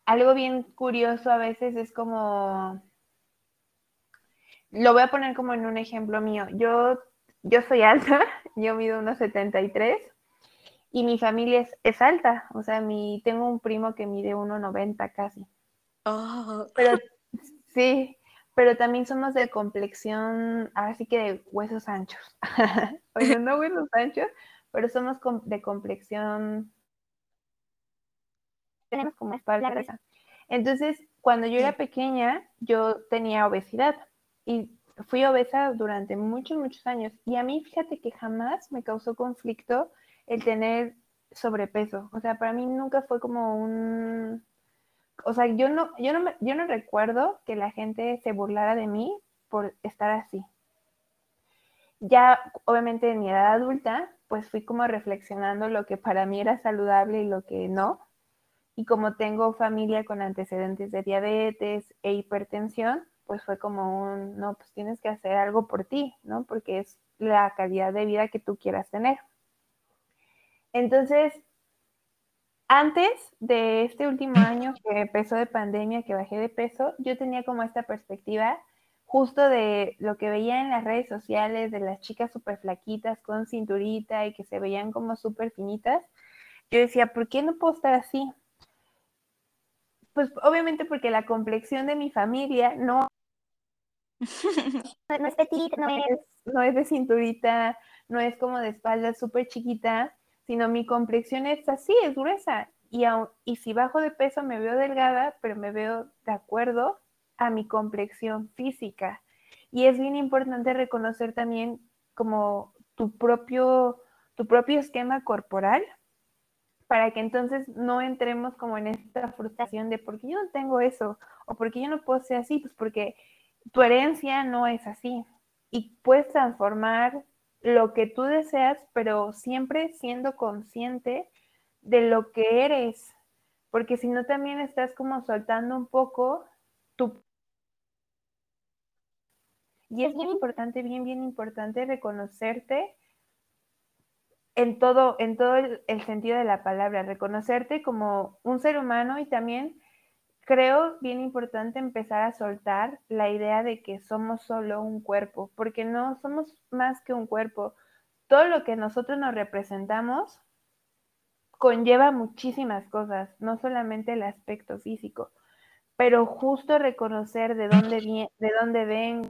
algo bien curioso a veces es como, lo voy a poner como en un ejemplo mío. Yo, yo soy alta, yo mido unos 73 y mi familia es, alta. O sea, mi, tengo un primo que mide 1,90 casi. Oh. Pero sí, pero también somos de complexión, así que de huesos anchos. Oye, no huesos anchos, pero somos de complexión tenemos como espalda gruesa. Entonces, cuando yo era pequeña, yo tenía obesidad y fui obesa durante muchos, muchos años. Y a mí, fíjate que jamás me causó conflicto el tener sobrepeso. O sea, para mí nunca fue como un... O sea, yo no, yo no, yo no recuerdo que la gente se burlara de mí por estar así. Ya, obviamente, en mi edad adulta, pues fui como reflexionando lo que para mí era saludable y lo que no y como tengo familia con antecedentes de diabetes e hipertensión, pues fue como un, no, pues tienes que hacer algo por ti, ¿no? Porque es la calidad de vida que tú quieras tener. Entonces, antes de este último año que empezó de pandemia, que bajé de peso, yo tenía como esta perspectiva justo de lo que veía en las redes sociales de las chicas súper flaquitas con cinturita y que se veían como súper finitas. Yo decía, ¿por qué no puedo estar así? Pues obviamente porque la complexión de mi familia no, no es petit, no es, no es de cinturita, no es como de espalda súper chiquita, sino mi complexión es así, es gruesa. Y, y si bajo de peso me veo delgada, pero me veo de acuerdo a mi complexión física. Y es bien importante reconocer también como tu propio, tu propio esquema corporal para que entonces no entremos como en esta frustración de por qué yo no tengo eso o por qué yo no puedo ser así, pues porque tu herencia no es así y puedes transformar lo que tú deseas, pero siempre siendo consciente de lo que eres, porque si no también estás como soltando un poco tu... Y es bien importante, bien, bien importante reconocerte en todo, en todo el, el sentido de la palabra, reconocerte como un ser humano y también creo bien importante empezar a soltar la idea de que somos solo un cuerpo, porque no somos más que un cuerpo. Todo lo que nosotros nos representamos conlleva muchísimas cosas, no solamente el aspecto físico, pero justo reconocer de dónde viene, de dónde ven,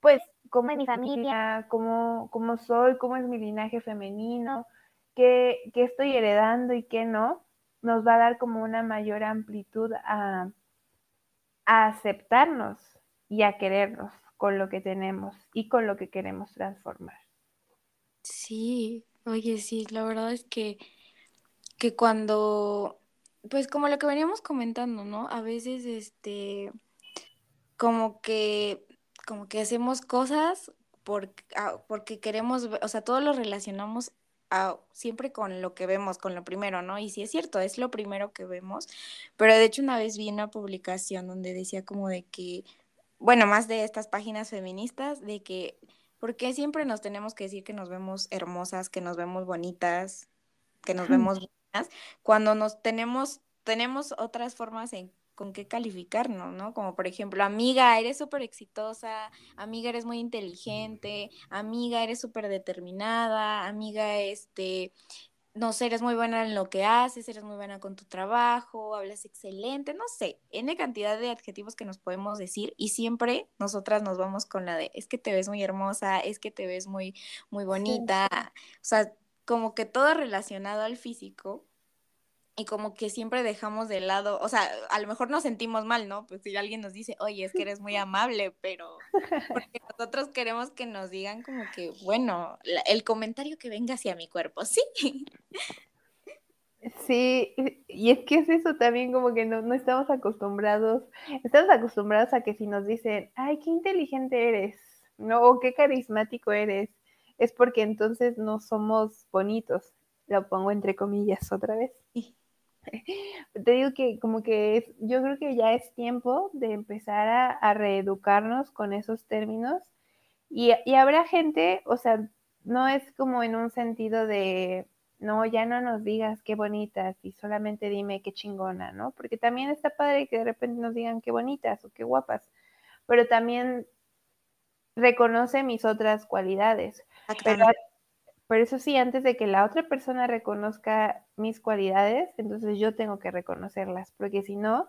pues cómo es mi familia, cómo, cómo soy, cómo es mi linaje femenino, qué, qué estoy heredando y qué no nos va a dar como una mayor amplitud a, aceptarnos y a querernos con lo que tenemos y con lo que queremos transformar. Sí, oye, sí, la verdad es que, que cuando, pues como lo que veníamos comentando, ¿no? A veces, este, como que, como que hacemos cosas porque, ah, porque queremos, o sea, todo lo relacionamos siempre con lo que vemos, con lo primero, ¿no? Y sí es cierto, es lo primero que vemos, pero de hecho una vez vi una publicación donde decía como de que, bueno, más de estas páginas feministas, de que, ¿por qué siempre nos tenemos que decir que nos vemos hermosas, que nos vemos bonitas, que nos vemos buenas, cuando nos tenemos, tenemos otras formas en con qué calificarnos, ¿no? Como por ejemplo, amiga, eres súper exitosa, amiga, eres muy inteligente, amiga, eres súper determinada, amiga, este, no sé, eres muy buena en lo que haces, eres muy buena con tu trabajo, hablas excelente, no sé, N cantidad de adjetivos que nos podemos decir y siempre nosotras nos vamos con la de, es que te ves muy hermosa, es que te ves muy, muy bonita, o sea, como que todo relacionado al físico y como que siempre dejamos de lado, o sea, a lo mejor nos sentimos mal, ¿no? Pues si alguien nos dice, oye, es que eres muy amable, pero porque nosotros queremos que nos digan como que, bueno, el comentario que venga hacia mi cuerpo, sí. Sí, y es que es eso también como que no, no estamos acostumbrados, estamos acostumbrados a que si nos dicen, ay, qué inteligente eres, ¿no? O qué carismático eres, es porque entonces no somos bonitos, lo pongo entre comillas otra vez. Te digo que como que yo creo que ya es tiempo de empezar a, reeducarnos con esos términos y, habrá gente, o sea, no es como en un sentido de, no, ya no nos digas qué bonitas y solamente dime qué chingona, ¿no? Porque también está padre que de repente nos digan qué bonitas o qué guapas, pero también reconoce mis otras cualidades. Pero, pero eso sí, antes de que la otra persona reconozca mis cualidades, entonces yo tengo que reconocerlas, porque si no,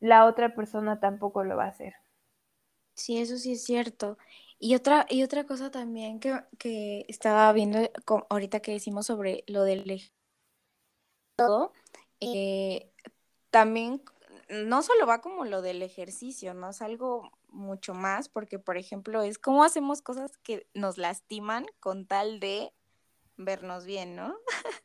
la otra persona tampoco lo va a hacer. Sí, eso sí es cierto. Y otra, y otra cosa también que, estaba viendo ahorita que decimos sobre lo del todo, eh, también no solo va como lo del ejercicio, ¿no? Es algo mucho más, porque por ejemplo es cómo hacemos cosas que nos lastiman con tal de vernos bien, ¿no?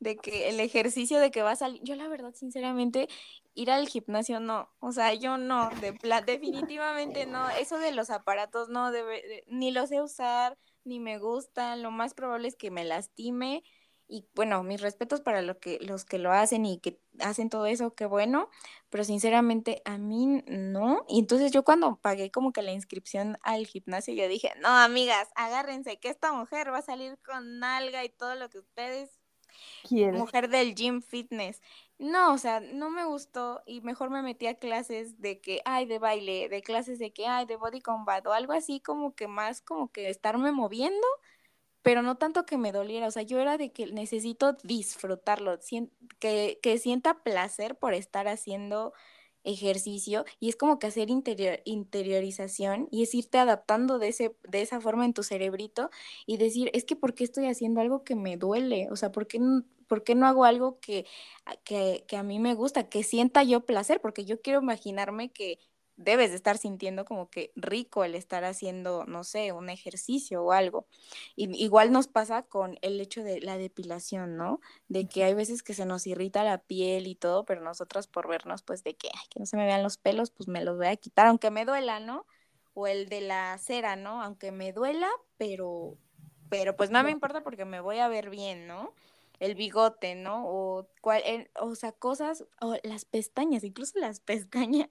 de que el ejercicio de que vas al... Yo la verdad, sinceramente, ir al gimnasio no, o sea, yo no, de definitivamente no, eso de los aparatos no, debe, ni los sé usar, ni me gustan, lo más probable es que me lastime y bueno, mis respetos para lo que, los que lo hacen y que hacen todo eso, qué bueno, pero sinceramente a mí no. Y entonces yo cuando pagué como que la inscripción al gimnasio, yo dije, no, amigas, agárrense que esta mujer va a salir con nalga y todo lo que ustedes mujer del gym fitness. No, o sea, no me gustó y mejor me metí a clases de que, ay, de baile, de clases de que, ay, de body combat o algo así como que más como que estarme moviendo pero no tanto que me doliera, o sea, yo era de que necesito disfrutarlo, que, que sienta placer por estar haciendo ejercicio y es como que hacer interior, interiorización y es irte adaptando de, ese, de esa forma en tu cerebrito y decir, es que ¿por qué estoy haciendo algo que me duele? O sea, ¿por qué, ¿por qué no hago algo que, que, que a mí me gusta, que sienta yo placer? Porque yo quiero imaginarme que debes de estar sintiendo como que rico el estar haciendo, no sé, un ejercicio o algo. Y, igual nos pasa con el hecho de la depilación, ¿no? De que hay veces que se nos irrita la piel y todo, pero nosotras por vernos, pues de que, ay, que no se me vean los pelos, pues me los voy a quitar, aunque me duela, ¿no? O el de la cera, ¿no? Aunque me duela, pero, pero pues no me importa porque me voy a ver bien, ¿no? el bigote, ¿no? O, cual, o sea, cosas, o las pestañas, incluso las pestañas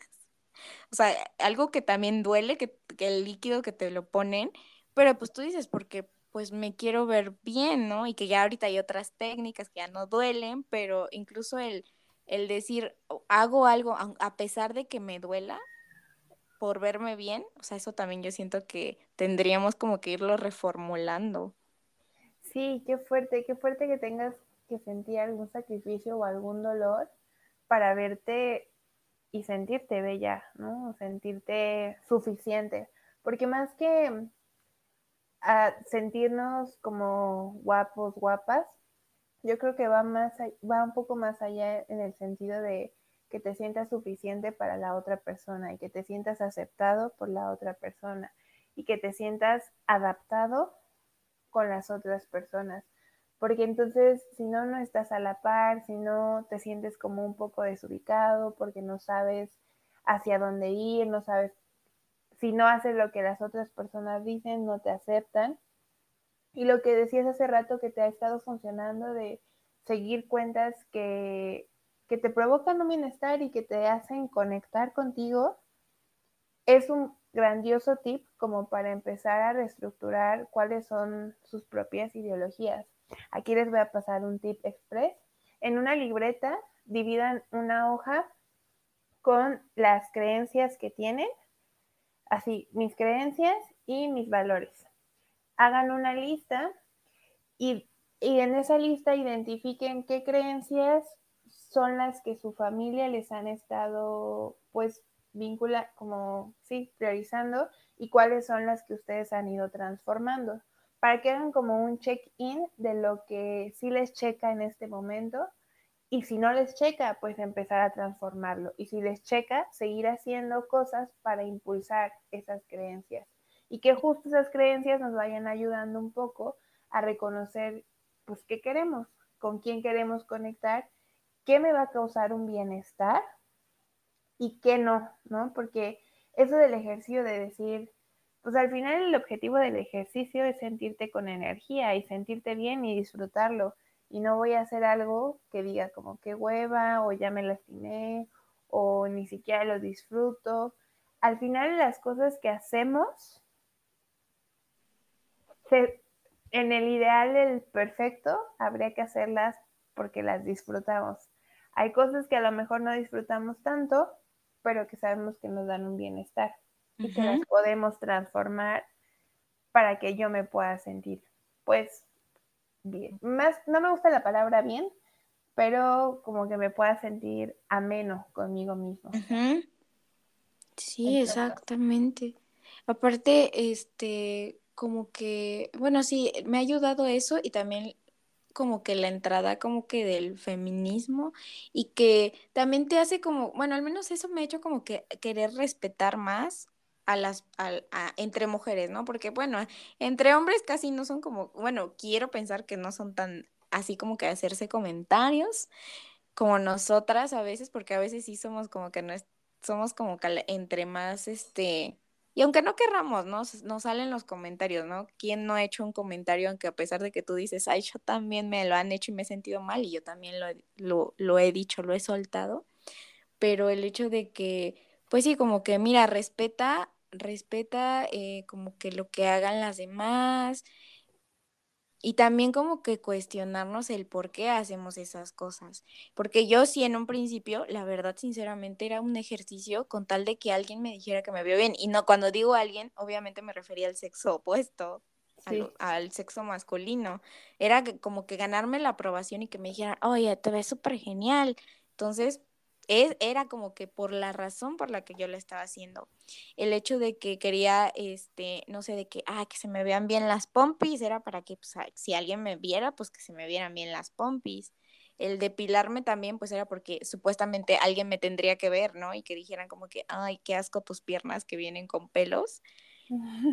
o sea, algo que también duele, que, el líquido que te lo ponen, pero pues tú dices, porque pues me quiero ver bien, ¿no? Y que ya ahorita hay otras técnicas que ya no duelen, pero incluso el, el decir, hago algo a pesar de que me duela por verme bien, o sea, eso también yo siento que tendríamos como que irlo reformulando. Sí, qué fuerte, qué fuerte que tengas que sentir algún sacrificio o algún dolor para verte y sentirte bella, ¿no? Sentirte suficiente. Porque más que a sentirnos como guapos, guapas, yo creo que va más va un poco más allá en el sentido de que te sientas suficiente para la otra persona y que te sientas aceptado por la otra persona y que te sientas adaptado con las otras personas porque entonces si no, no estás a la par, si no te sientes como un poco desubicado, porque no sabes hacia dónde ir, no sabes, si no haces lo que las otras personas dicen, no te aceptan. Y lo que decías hace rato que te ha estado funcionando de seguir cuentas que, que te provocan un bienestar y que te hacen conectar contigo, es un grandioso tip como para empezar a reestructurar cuáles son sus propias ideologías Aquí les voy a pasar un tip express. En una libreta dividan una hoja con las creencias que tienen, así, mis creencias y mis valores. Hagan una lista y, en esa lista identifiquen qué creencias son las que su familia les han estado, pues, vincula, como, sí, priorizando y cuáles son las que ustedes han ido transformando para que hagan como un check-in de lo que sí les checa en este momento y si no les checa, pues empezar a transformarlo. Y si les checa, seguir haciendo cosas para impulsar esas creencias. Y que justo esas creencias nos vayan ayudando un poco a reconocer, pues, qué queremos, con quién queremos conectar, qué me va a causar un bienestar y qué no, ¿no? Porque eso del ejercicio de decir, pues al final el objetivo del ejercicio es sentirte con energía y sentirte bien y disfrutarlo. Y no voy a hacer algo que diga como que hueva o ya me lastimé o ni siquiera lo disfruto. Al final las cosas que hacemos, en el ideal del perfecto, habría que hacerlas porque las disfrutamos. Hay cosas que a lo mejor no disfrutamos tanto, pero que sabemos que nos dan un bienestar y que las podemos transformar para que yo me pueda sentir, pues, bien. Más, no me gusta la palabra bien, pero como que me pueda sentir ameno conmigo mismo. Sí, exactamente. Aparte, este, como que, bueno, sí, me ha ayudado eso y también como que la entrada como que del feminismo y que también te hace como, bueno, al menos eso me ha hecho como que querer respetar más a las entre mujeres, ¿no? Porque bueno, entre hombres casi no son como, bueno, quiero pensar que no son tan así como que hacerse comentarios como nosotras a veces, porque a veces sí somos como que no es, somos como que entre más este Y aunque no querramos, ¿no? Nos salen los comentarios, ¿no? ¿Quién no ha hecho un comentario aunque a pesar de que tú dices, ay, yo también me lo han hecho y me he sentido mal y yo también lo, lo, lo he dicho, lo he soltado? Pero el hecho de que, pues sí, como que, mira, respeta, respeta eh, como que lo que hagan las demás, y también como que cuestionarnos el por qué hacemos esas cosas. Porque yo sí en un principio, la verdad sinceramente era un ejercicio con tal de que alguien me dijera que me veo bien. Y no, cuando digo alguien, obviamente me refería al sexo opuesto, al, sexo masculino. Era como que ganarme la aprobación y que me dijeran, oye, te ves súper genial. Entonces, era como que por la razón por la que yo lo estaba haciendo. El hecho de que quería, este, no sé, de que, ah, que se me vean bien las pompis, era para que, pues, si alguien me viera, pues que se me vieran bien las pompis. El depilarme también, pues era porque supuestamente alguien me tendría que ver, ¿no? Y que dijeran como que, ay, qué asco tus piernas que vienen con pelos.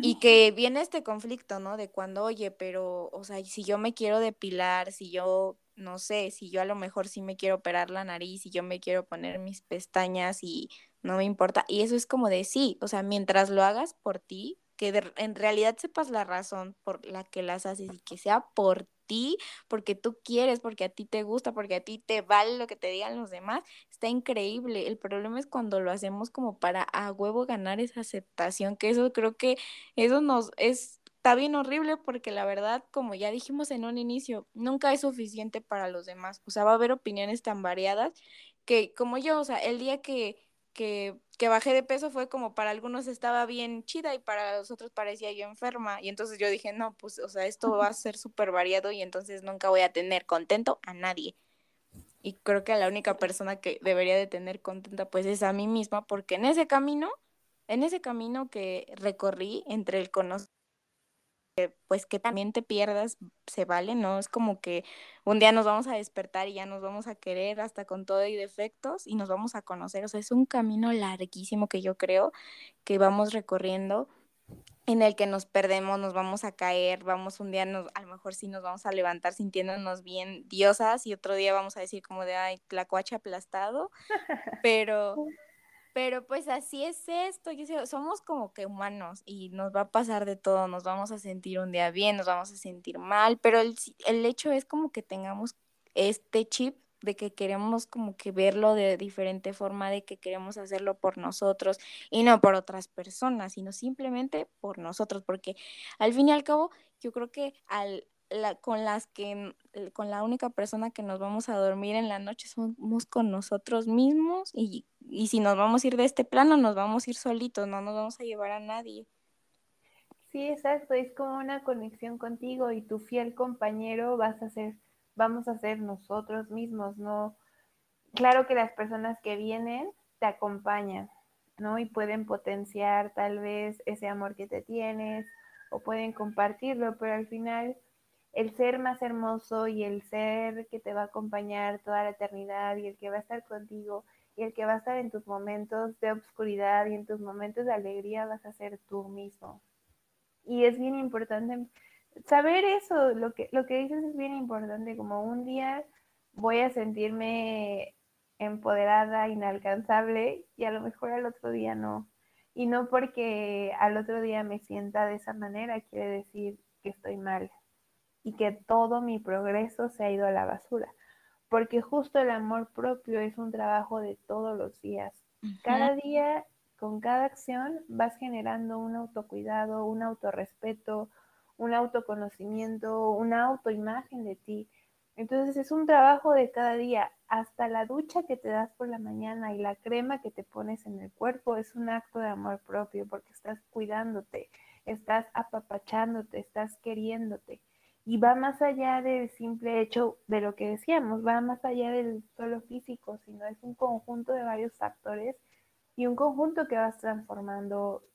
Y que viene este conflicto, ¿no? De cuando, oye, pero, o sea, si yo me quiero depilar, si yo no sé, si yo a lo mejor sí me quiero operar la nariz y yo me quiero poner mis pestañas y no me importa. Y eso es como de sí, o sea, mientras lo hagas por ti, que en realidad sepas la razón por la que las haces y que sea por ti, porque tú quieres, porque a ti te gusta, porque a ti te vale lo que te digan los demás, está increíble. El problema es cuando lo hacemos como para a huevo ganar esa aceptación, que eso creo que eso nos es está bien horrible porque la verdad, como ya dijimos en un inicio, nunca es suficiente para los demás. O sea, va a haber opiniones tan variadas que como yo, o sea, el día que, que, bajé de peso fue como para algunos estaba bien chida y para los otros parecía yo enferma. Y entonces yo dije, no, pues, o sea, esto va a ser súper variado y entonces nunca voy a tener contento a nadie. Y creo que la única persona que debería de tener contenta pues es a mí misma porque en ese camino, en ese camino que recorrí entre el conocer pues que también te pierdas, se vale, ¿no? Es como que un día nos vamos a despertar y ya nos vamos a querer hasta con todo y defectos y nos vamos a conocer, o sea, es un camino larguísimo que yo creo que vamos recorriendo en el que nos perdemos, nos vamos a caer, vamos un día, nos, a lo mejor sí nos vamos a levantar sintiéndonos bien diosas y otro día vamos a decir como de, ay, tlacuache aplastado, pero pero pues así es esto, yo sé, somos como que humanos y nos va a pasar de todo, nos vamos a sentir un día bien, nos vamos a sentir mal, pero el, el hecho es como que tengamos este chip de que queremos como que verlo de diferente forma, de que queremos hacerlo por nosotros y no por otras personas, sino simplemente por nosotros, porque al fin y al cabo yo creo que al, la, con las que, con la única persona que nos vamos a dormir en la noche somos con nosotros mismos y, y si nos vamos a ir de este plano nos vamos a ir solitos, no nos vamos a llevar a nadie. Sí, exacto, es como una conexión contigo y tu fiel compañero vas a ser, vamos a ser nosotros mismos, ¿no? Claro que las personas que vienen te acompañan, ¿no? Y pueden potenciar tal vez ese amor que te tienes o pueden compartirlo, pero al final el ser más hermoso y el ser que te va a acompañar toda la eternidad y el que va a estar contigo y el que va a estar en tus momentos de obscuridad y en tus momentos de alegría vas a ser tú mismo. Y es bien importante saber eso, lo que, lo que dices es bien importante, como un día voy a sentirme empoderada, inalcanzable y a lo mejor al otro día no. Y no porque al otro día me sienta de esa manera quiere decir que estoy mal y que todo mi progreso se ha ido a la basura. Porque justo el amor propio es un trabajo de todos los días. Cada día, con cada acción, vas generando un autocuidado, un autorrespeto, un autoconocimiento, una autoimagen de ti. Entonces es un trabajo de cada día. Hasta la ducha que te das por la mañana y la crema que te pones en el cuerpo es un acto de amor propio porque estás cuidándote, estás apapachándote, estás queriéndote y va más allá del simple hecho de lo que decíamos, va más allá del solo físico, sino es un conjunto de varios factores y un conjunto que vas transformando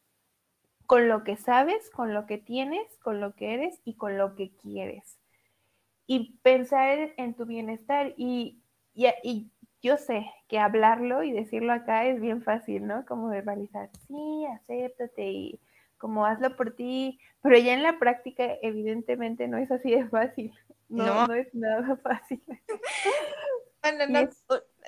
con lo que sabes, con lo que tienes, con lo que eres y con lo que quieres. Y pensar en tu bienestar y, y, yo sé que hablarlo y decirlo acá es bien fácil, ¿no? Como verbalizar, sí, acéptate y como hazlo por ti, pero ya en la práctica evidentemente no es así de fácil, no, no. es nada fácil. Bueno, no,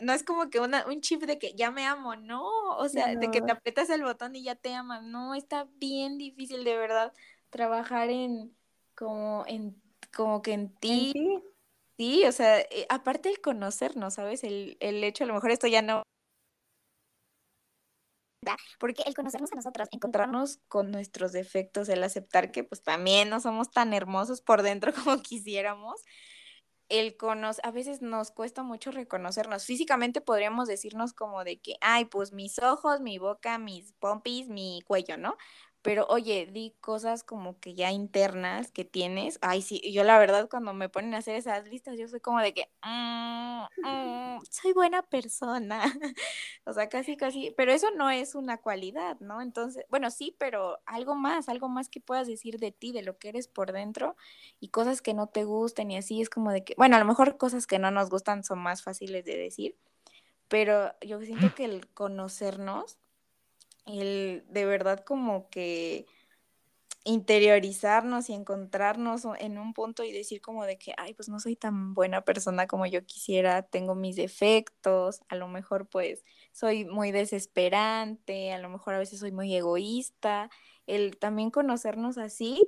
no es como que una, un chip de que ya me amo, no, o sea, de que te aprietas el botón y ya te amas, no, está bien difícil de verdad trabajar en, como, en, como que en ti. Sí, o sea, eh, aparte el conocernos, ¿sabes? El, el hecho, a lo mejor esto ya no porque el conocernos a nosotros, encontrarnos con nuestros defectos, el aceptar que pues también no somos tan hermosos por dentro como quisiéramos, el conocer, a veces nos cuesta mucho reconocernos. Físicamente podríamos decirnos como de que, ay, pues mis ojos, mi boca, mis pompis, mi cuello, ¿no? Pero oye, di cosas como que ya internas que tienes. Ay, sí, yo la verdad cuando me ponen a hacer esas listas, yo soy como de que, mm, mm, soy buena persona. o sea, casi, casi, pero eso no es una cualidad, ¿no? Entonces, bueno, sí, pero algo más, algo más que puedas decir de ti, de lo que eres por dentro y cosas que no te gusten y así es como de que, bueno, a lo mejor cosas que no nos gustan son más fáciles de decir, pero yo siento que el conocernos el de verdad como que interiorizarnos y encontrarnos en un punto y decir como de que, ay, pues no soy tan buena persona como yo quisiera, tengo mis defectos, a lo mejor pues soy muy desesperante, a lo mejor a veces soy muy egoísta, el también conocernos así,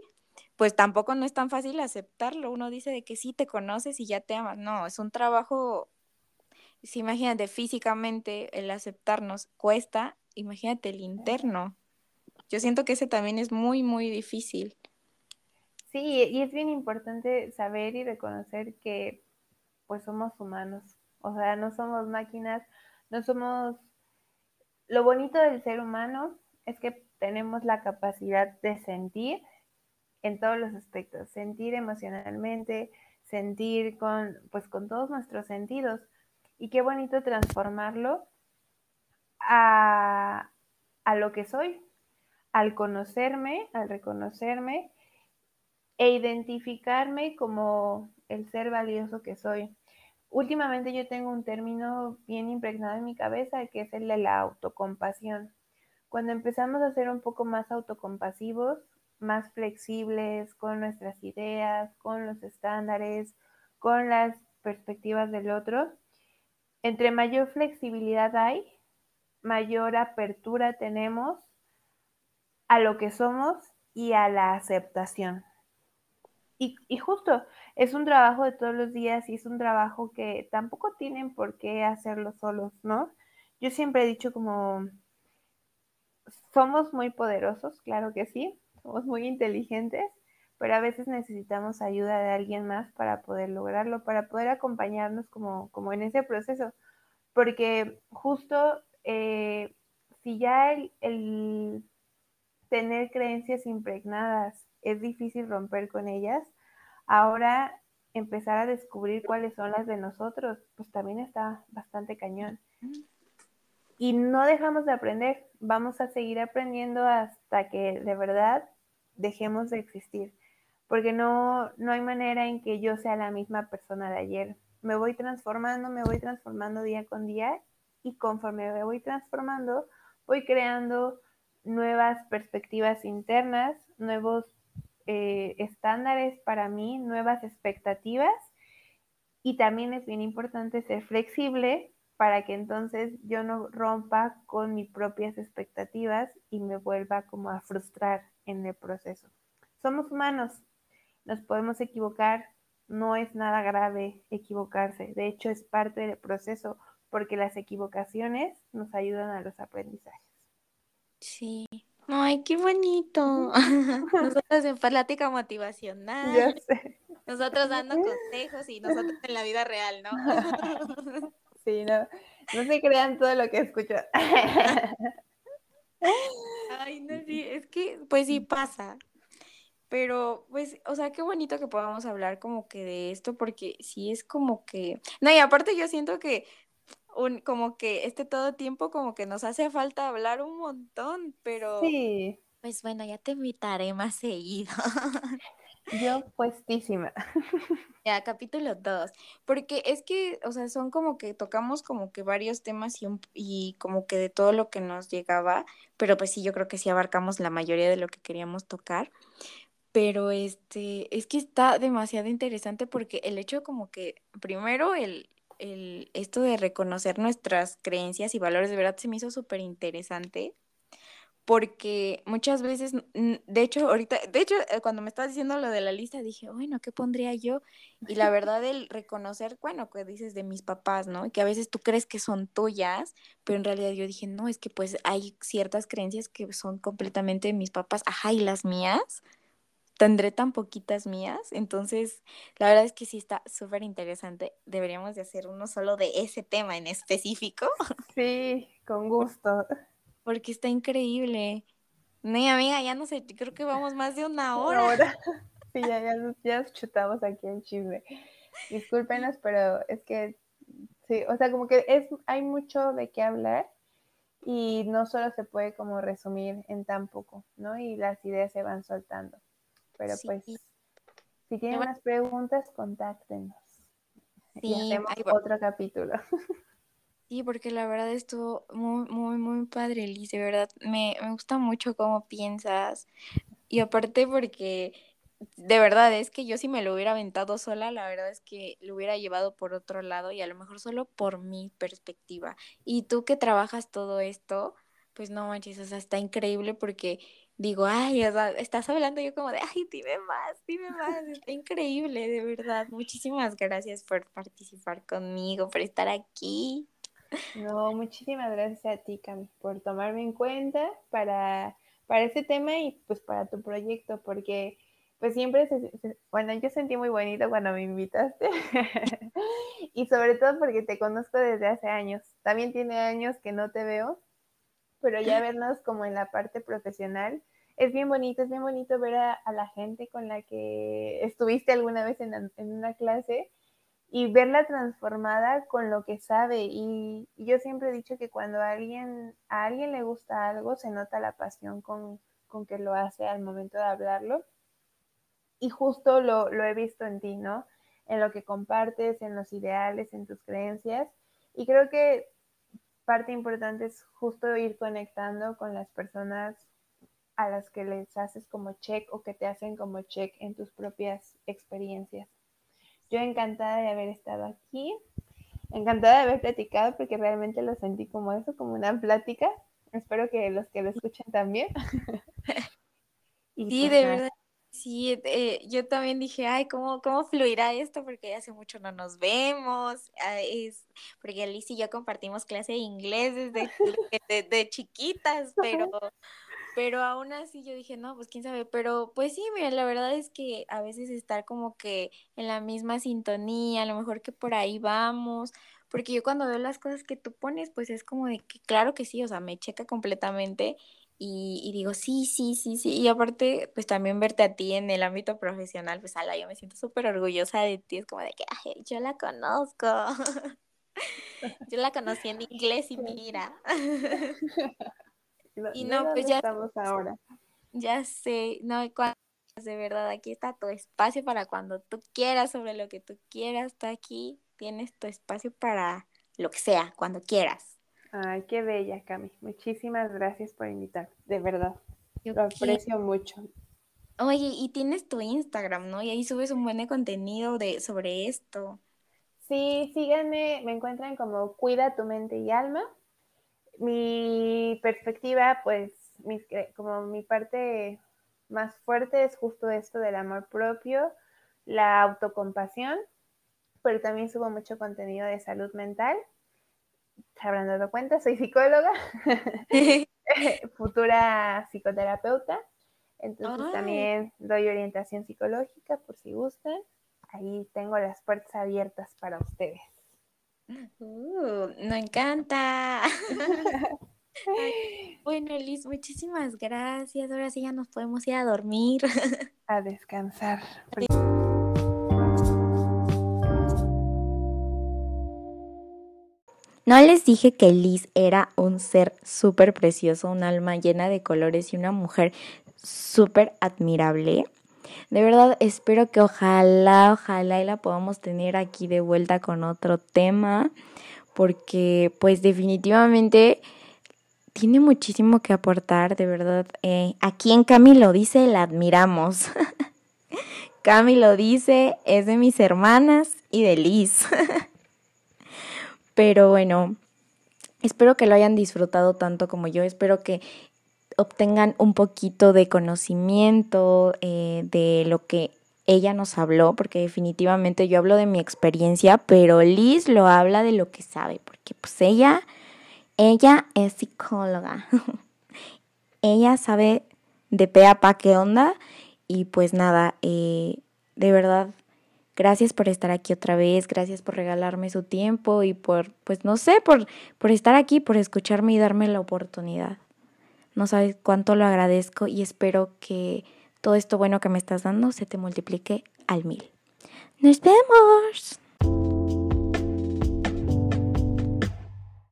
pues tampoco no es tan fácil aceptarlo, uno dice de que sí te conoces y ya te amas, no, es un trabajo, si imagínate físicamente el aceptarnos cuesta imagínate el interno. Yo siento que ese también es muy, muy difícil. Sí, y es bien importante saber y reconocer que pues somos humanos. O sea, no somos máquinas, no somos... Lo bonito del ser humano es que tenemos la capacidad de sentir en todos los aspectos, sentir emocionalmente, sentir con, pues, con todos nuestros sentidos. Y qué bonito transformarlo a, lo que soy, al conocerme, al reconocerme e identificarme como el ser valioso que soy. Últimamente yo tengo un término bien impregnado en mi cabeza que es el de la autocompasión. Cuando empezamos a ser un poco más autocompasivos, más flexibles con nuestras ideas, con los estándares, con las perspectivas del otro, entre mayor flexibilidad hay, mayor apertura tenemos a lo que somos y a la aceptación. Y, justo es un trabajo de todos los días y es un trabajo que tampoco tienen por qué hacerlo solos, ¿no? Yo siempre he dicho como, somos muy poderosos, claro que sí, somos muy inteligentes, pero a veces necesitamos ayuda de alguien más para poder lograrlo, para poder acompañarnos como, como en ese proceso, porque justo eh, si ya el, tener creencias impregnadas es difícil romper con ellas, ahora empezar a descubrir cuáles son las de nosotros, pues también está bastante cañón. Y no dejamos de aprender, vamos a seguir aprendiendo hasta que de verdad dejemos de existir, porque no, no hay manera en que yo sea la misma persona de ayer. Me voy transformando, me voy transformando día con día y conforme me voy transformando, voy creando nuevas perspectivas internas, nuevos eh, estándares para mí, nuevas expectativas y también es bien importante ser flexible para que entonces yo no rompa con mis propias expectativas y me vuelva como a frustrar en el proceso. Somos humanos, nos podemos equivocar, no es nada grave equivocarse, de hecho es parte del proceso porque las equivocaciones nos ayudan a los aprendizajes. Sí. Ay, qué bonito. Nosotros en plática motivacional. Nosotros dando consejos y nosotros en la vida real, ¿no? Sí, no, no se crean todo lo que escucho. Ay, no, sí, es que, pues sí pasa. Pero, pues, o sea, qué bonito que podamos hablar como que de esto, porque sí es como que. No, y aparte yo siento que un, como que este todo tiempo como que nos hace falta hablar un montón, pero sí. pues bueno, ya te invitaré más seguido. Yo puestísima. Ya, capítulo 2, porque es que, o sea, son como que tocamos como que varios temas y, y como que de todo lo que nos llegaba, pero pues sí, yo creo que sí abarcamos la mayoría de lo que queríamos tocar, pero este, es que está demasiado interesante porque el hecho como que, primero, el, el, esto de reconocer nuestras creencias y valores, de verdad se me hizo súper interesante porque muchas veces, de hecho, ahorita, de hecho, eh, cuando me estabas diciendo lo de la lista, dije, bueno, ¿qué pondría yo? Y la verdad, el reconocer, bueno, que dices de mis papás, ¿no? Que a veces tú crees que son tuyas, pero en realidad yo dije, no, es que pues hay ciertas creencias que son completamente de mis papás, ajá, y las mías, tendré tan poquitas mías, entonces la verdad es que sí está súper interesante, deberíamos de hacer uno solo de ese tema en específico. Sí, con gusto porque está increíble. No, amiga, ya no sé, creo que vamos más de una hora. Sí, ya, ya, ya chutamos aquí en chisme. Discúlpenos, pero es que, sí, o sea, como que es, hay mucho de qué hablar y no solo se puede como resumir en tan poco, ¿no? Y las ideas se van soltando. Pero pues, si tienen más preguntas, contáctenos. Sí, y hacemos otro capítulo. Sí, porque la verdad estuvo muy, muy, muy padre, Liz, de verdad. Me, me gusta mucho cómo piensas. Y aparte porque de verdad es que yo si me lo hubiera aventado sola, la verdad es que lo hubiera llevado por otro lado y a lo mejor solo por mi perspectiva. Y tú que trabajas todo esto, pues no manches, o sea, está increíble porque digo, ay, o sea, estás hablando yo como de, ay, dime más, dime más, está increíble, de verdad. Muchísimas gracias por participar conmigo, por estar aquí. No, muchísimas gracias a ti, Cami, por tomarme en cuenta para, para este tema y pues para tu proyecto, porque pues siempre, bueno, yo sentí muy bonito cuando me invitaste y sobre todo porque te conozco desde hace años. También tiene años que no te veo, pero ya vernos como en la parte profesional es bien bonito, es bien bonito ver a, la gente con la que estuviste alguna vez en, en una clase y verla transformada con lo que sabe. Y, yo siempre he dicho que cuando a alguien, a alguien le gusta algo, se nota la pasión con, que lo hace al momento de hablarlo. Y justo lo, lo he visto en ti, ¿no? En lo que compartes, en los ideales, en tus creencias. Y creo que parte importante es justo ir conectando con las personas a las que les haces como check o que te hacen como check en tus propias experiencias. Yo encantada de haber estado aquí, encantada de haber platicado porque realmente lo sentí como eso, como una plática. Espero que los que lo escuchen también. sí, pues de verdad. Sí, eh, yo también dije, ay, ¿cómo, ¿cómo fluirá esto? Porque hace mucho no nos vemos. Ah, es, porque Alice y yo compartimos clase de inglés desde de chiquitas, pero pero aún así yo dije, no, pues quién sabe, pero pues sí, mira, la verdad es que a veces estar como que en la misma sintonía, a lo mejor que por ahí vamos, porque yo cuando veo las cosas que tú pones, pues es como de que claro que sí, o sea, me checa completamente y, digo, sí, sí, sí, sí, y aparte, pues también verte a ti en el ámbito profesional, pues ala, yo me siento súper orgullosa de ti, es como de que, ay, yo la conozco. yo la conocí en inglés y mira. y no, pues ya estamos ahora. Ya sé, no, de verdad, aquí está tu espacio para cuando tú quieras, sobre lo que tú quieras, está aquí, tienes tu espacio para lo que sea, cuando quieras. Ay, qué bella, Cami. Muchísimas gracias por invitar, de verdad. lo aprecio mucho. Oye, y tienes tu Instagram, ¿no? Y ahí subes un buen de contenido de, sobre esto. Sí, síganme, me encuentran como Cuida tu mente y alma mi perspectiva, pues, como mi parte más fuerte es justo esto del amor propio, la autocompasión, pero también subo mucho contenido de salud mental. Se habrán dado cuenta, soy psicóloga, futura psicoterapeuta, entonces también doy orientación psicológica por si gustan. Ahí tengo las puertas abiertas para ustedes. Uh, no encanta. bueno, Liz, muchísimas gracias. Ahora sí ya nos podemos ir a dormir. a descansar. No les dije que Liz era un ser súper precioso, un alma llena de colores y una mujer súper admirable. De verdad espero que ojalá, ojalá y la podamos tener aquí de vuelta con otro tema, porque pues definitivamente tiene muchísimo que aportar, de verdad. Eh, aquí en Cami lo dice, la admiramos. Cami lo dice, es de mis hermanas y de Liz. Pero bueno, espero que lo hayan disfrutado tanto como yo. Espero que obtengan un poquito de conocimiento eh, de lo que ella nos habló, porque definitivamente yo hablo de mi experiencia, pero Liz lo habla de lo que sabe, porque pues ella, ella es psicóloga. ella sabe de pe a pa qué onda y pues nada, eh, de verdad, gracias por estar aquí otra vez, gracias por regalarme su tiempo y por, pues no sé, por, por estar aquí, por escucharme y darme la oportunidad. No sabes cuánto lo agradezco y espero que todo esto bueno que me estás dando se te multiplique al mil. Nos vemos.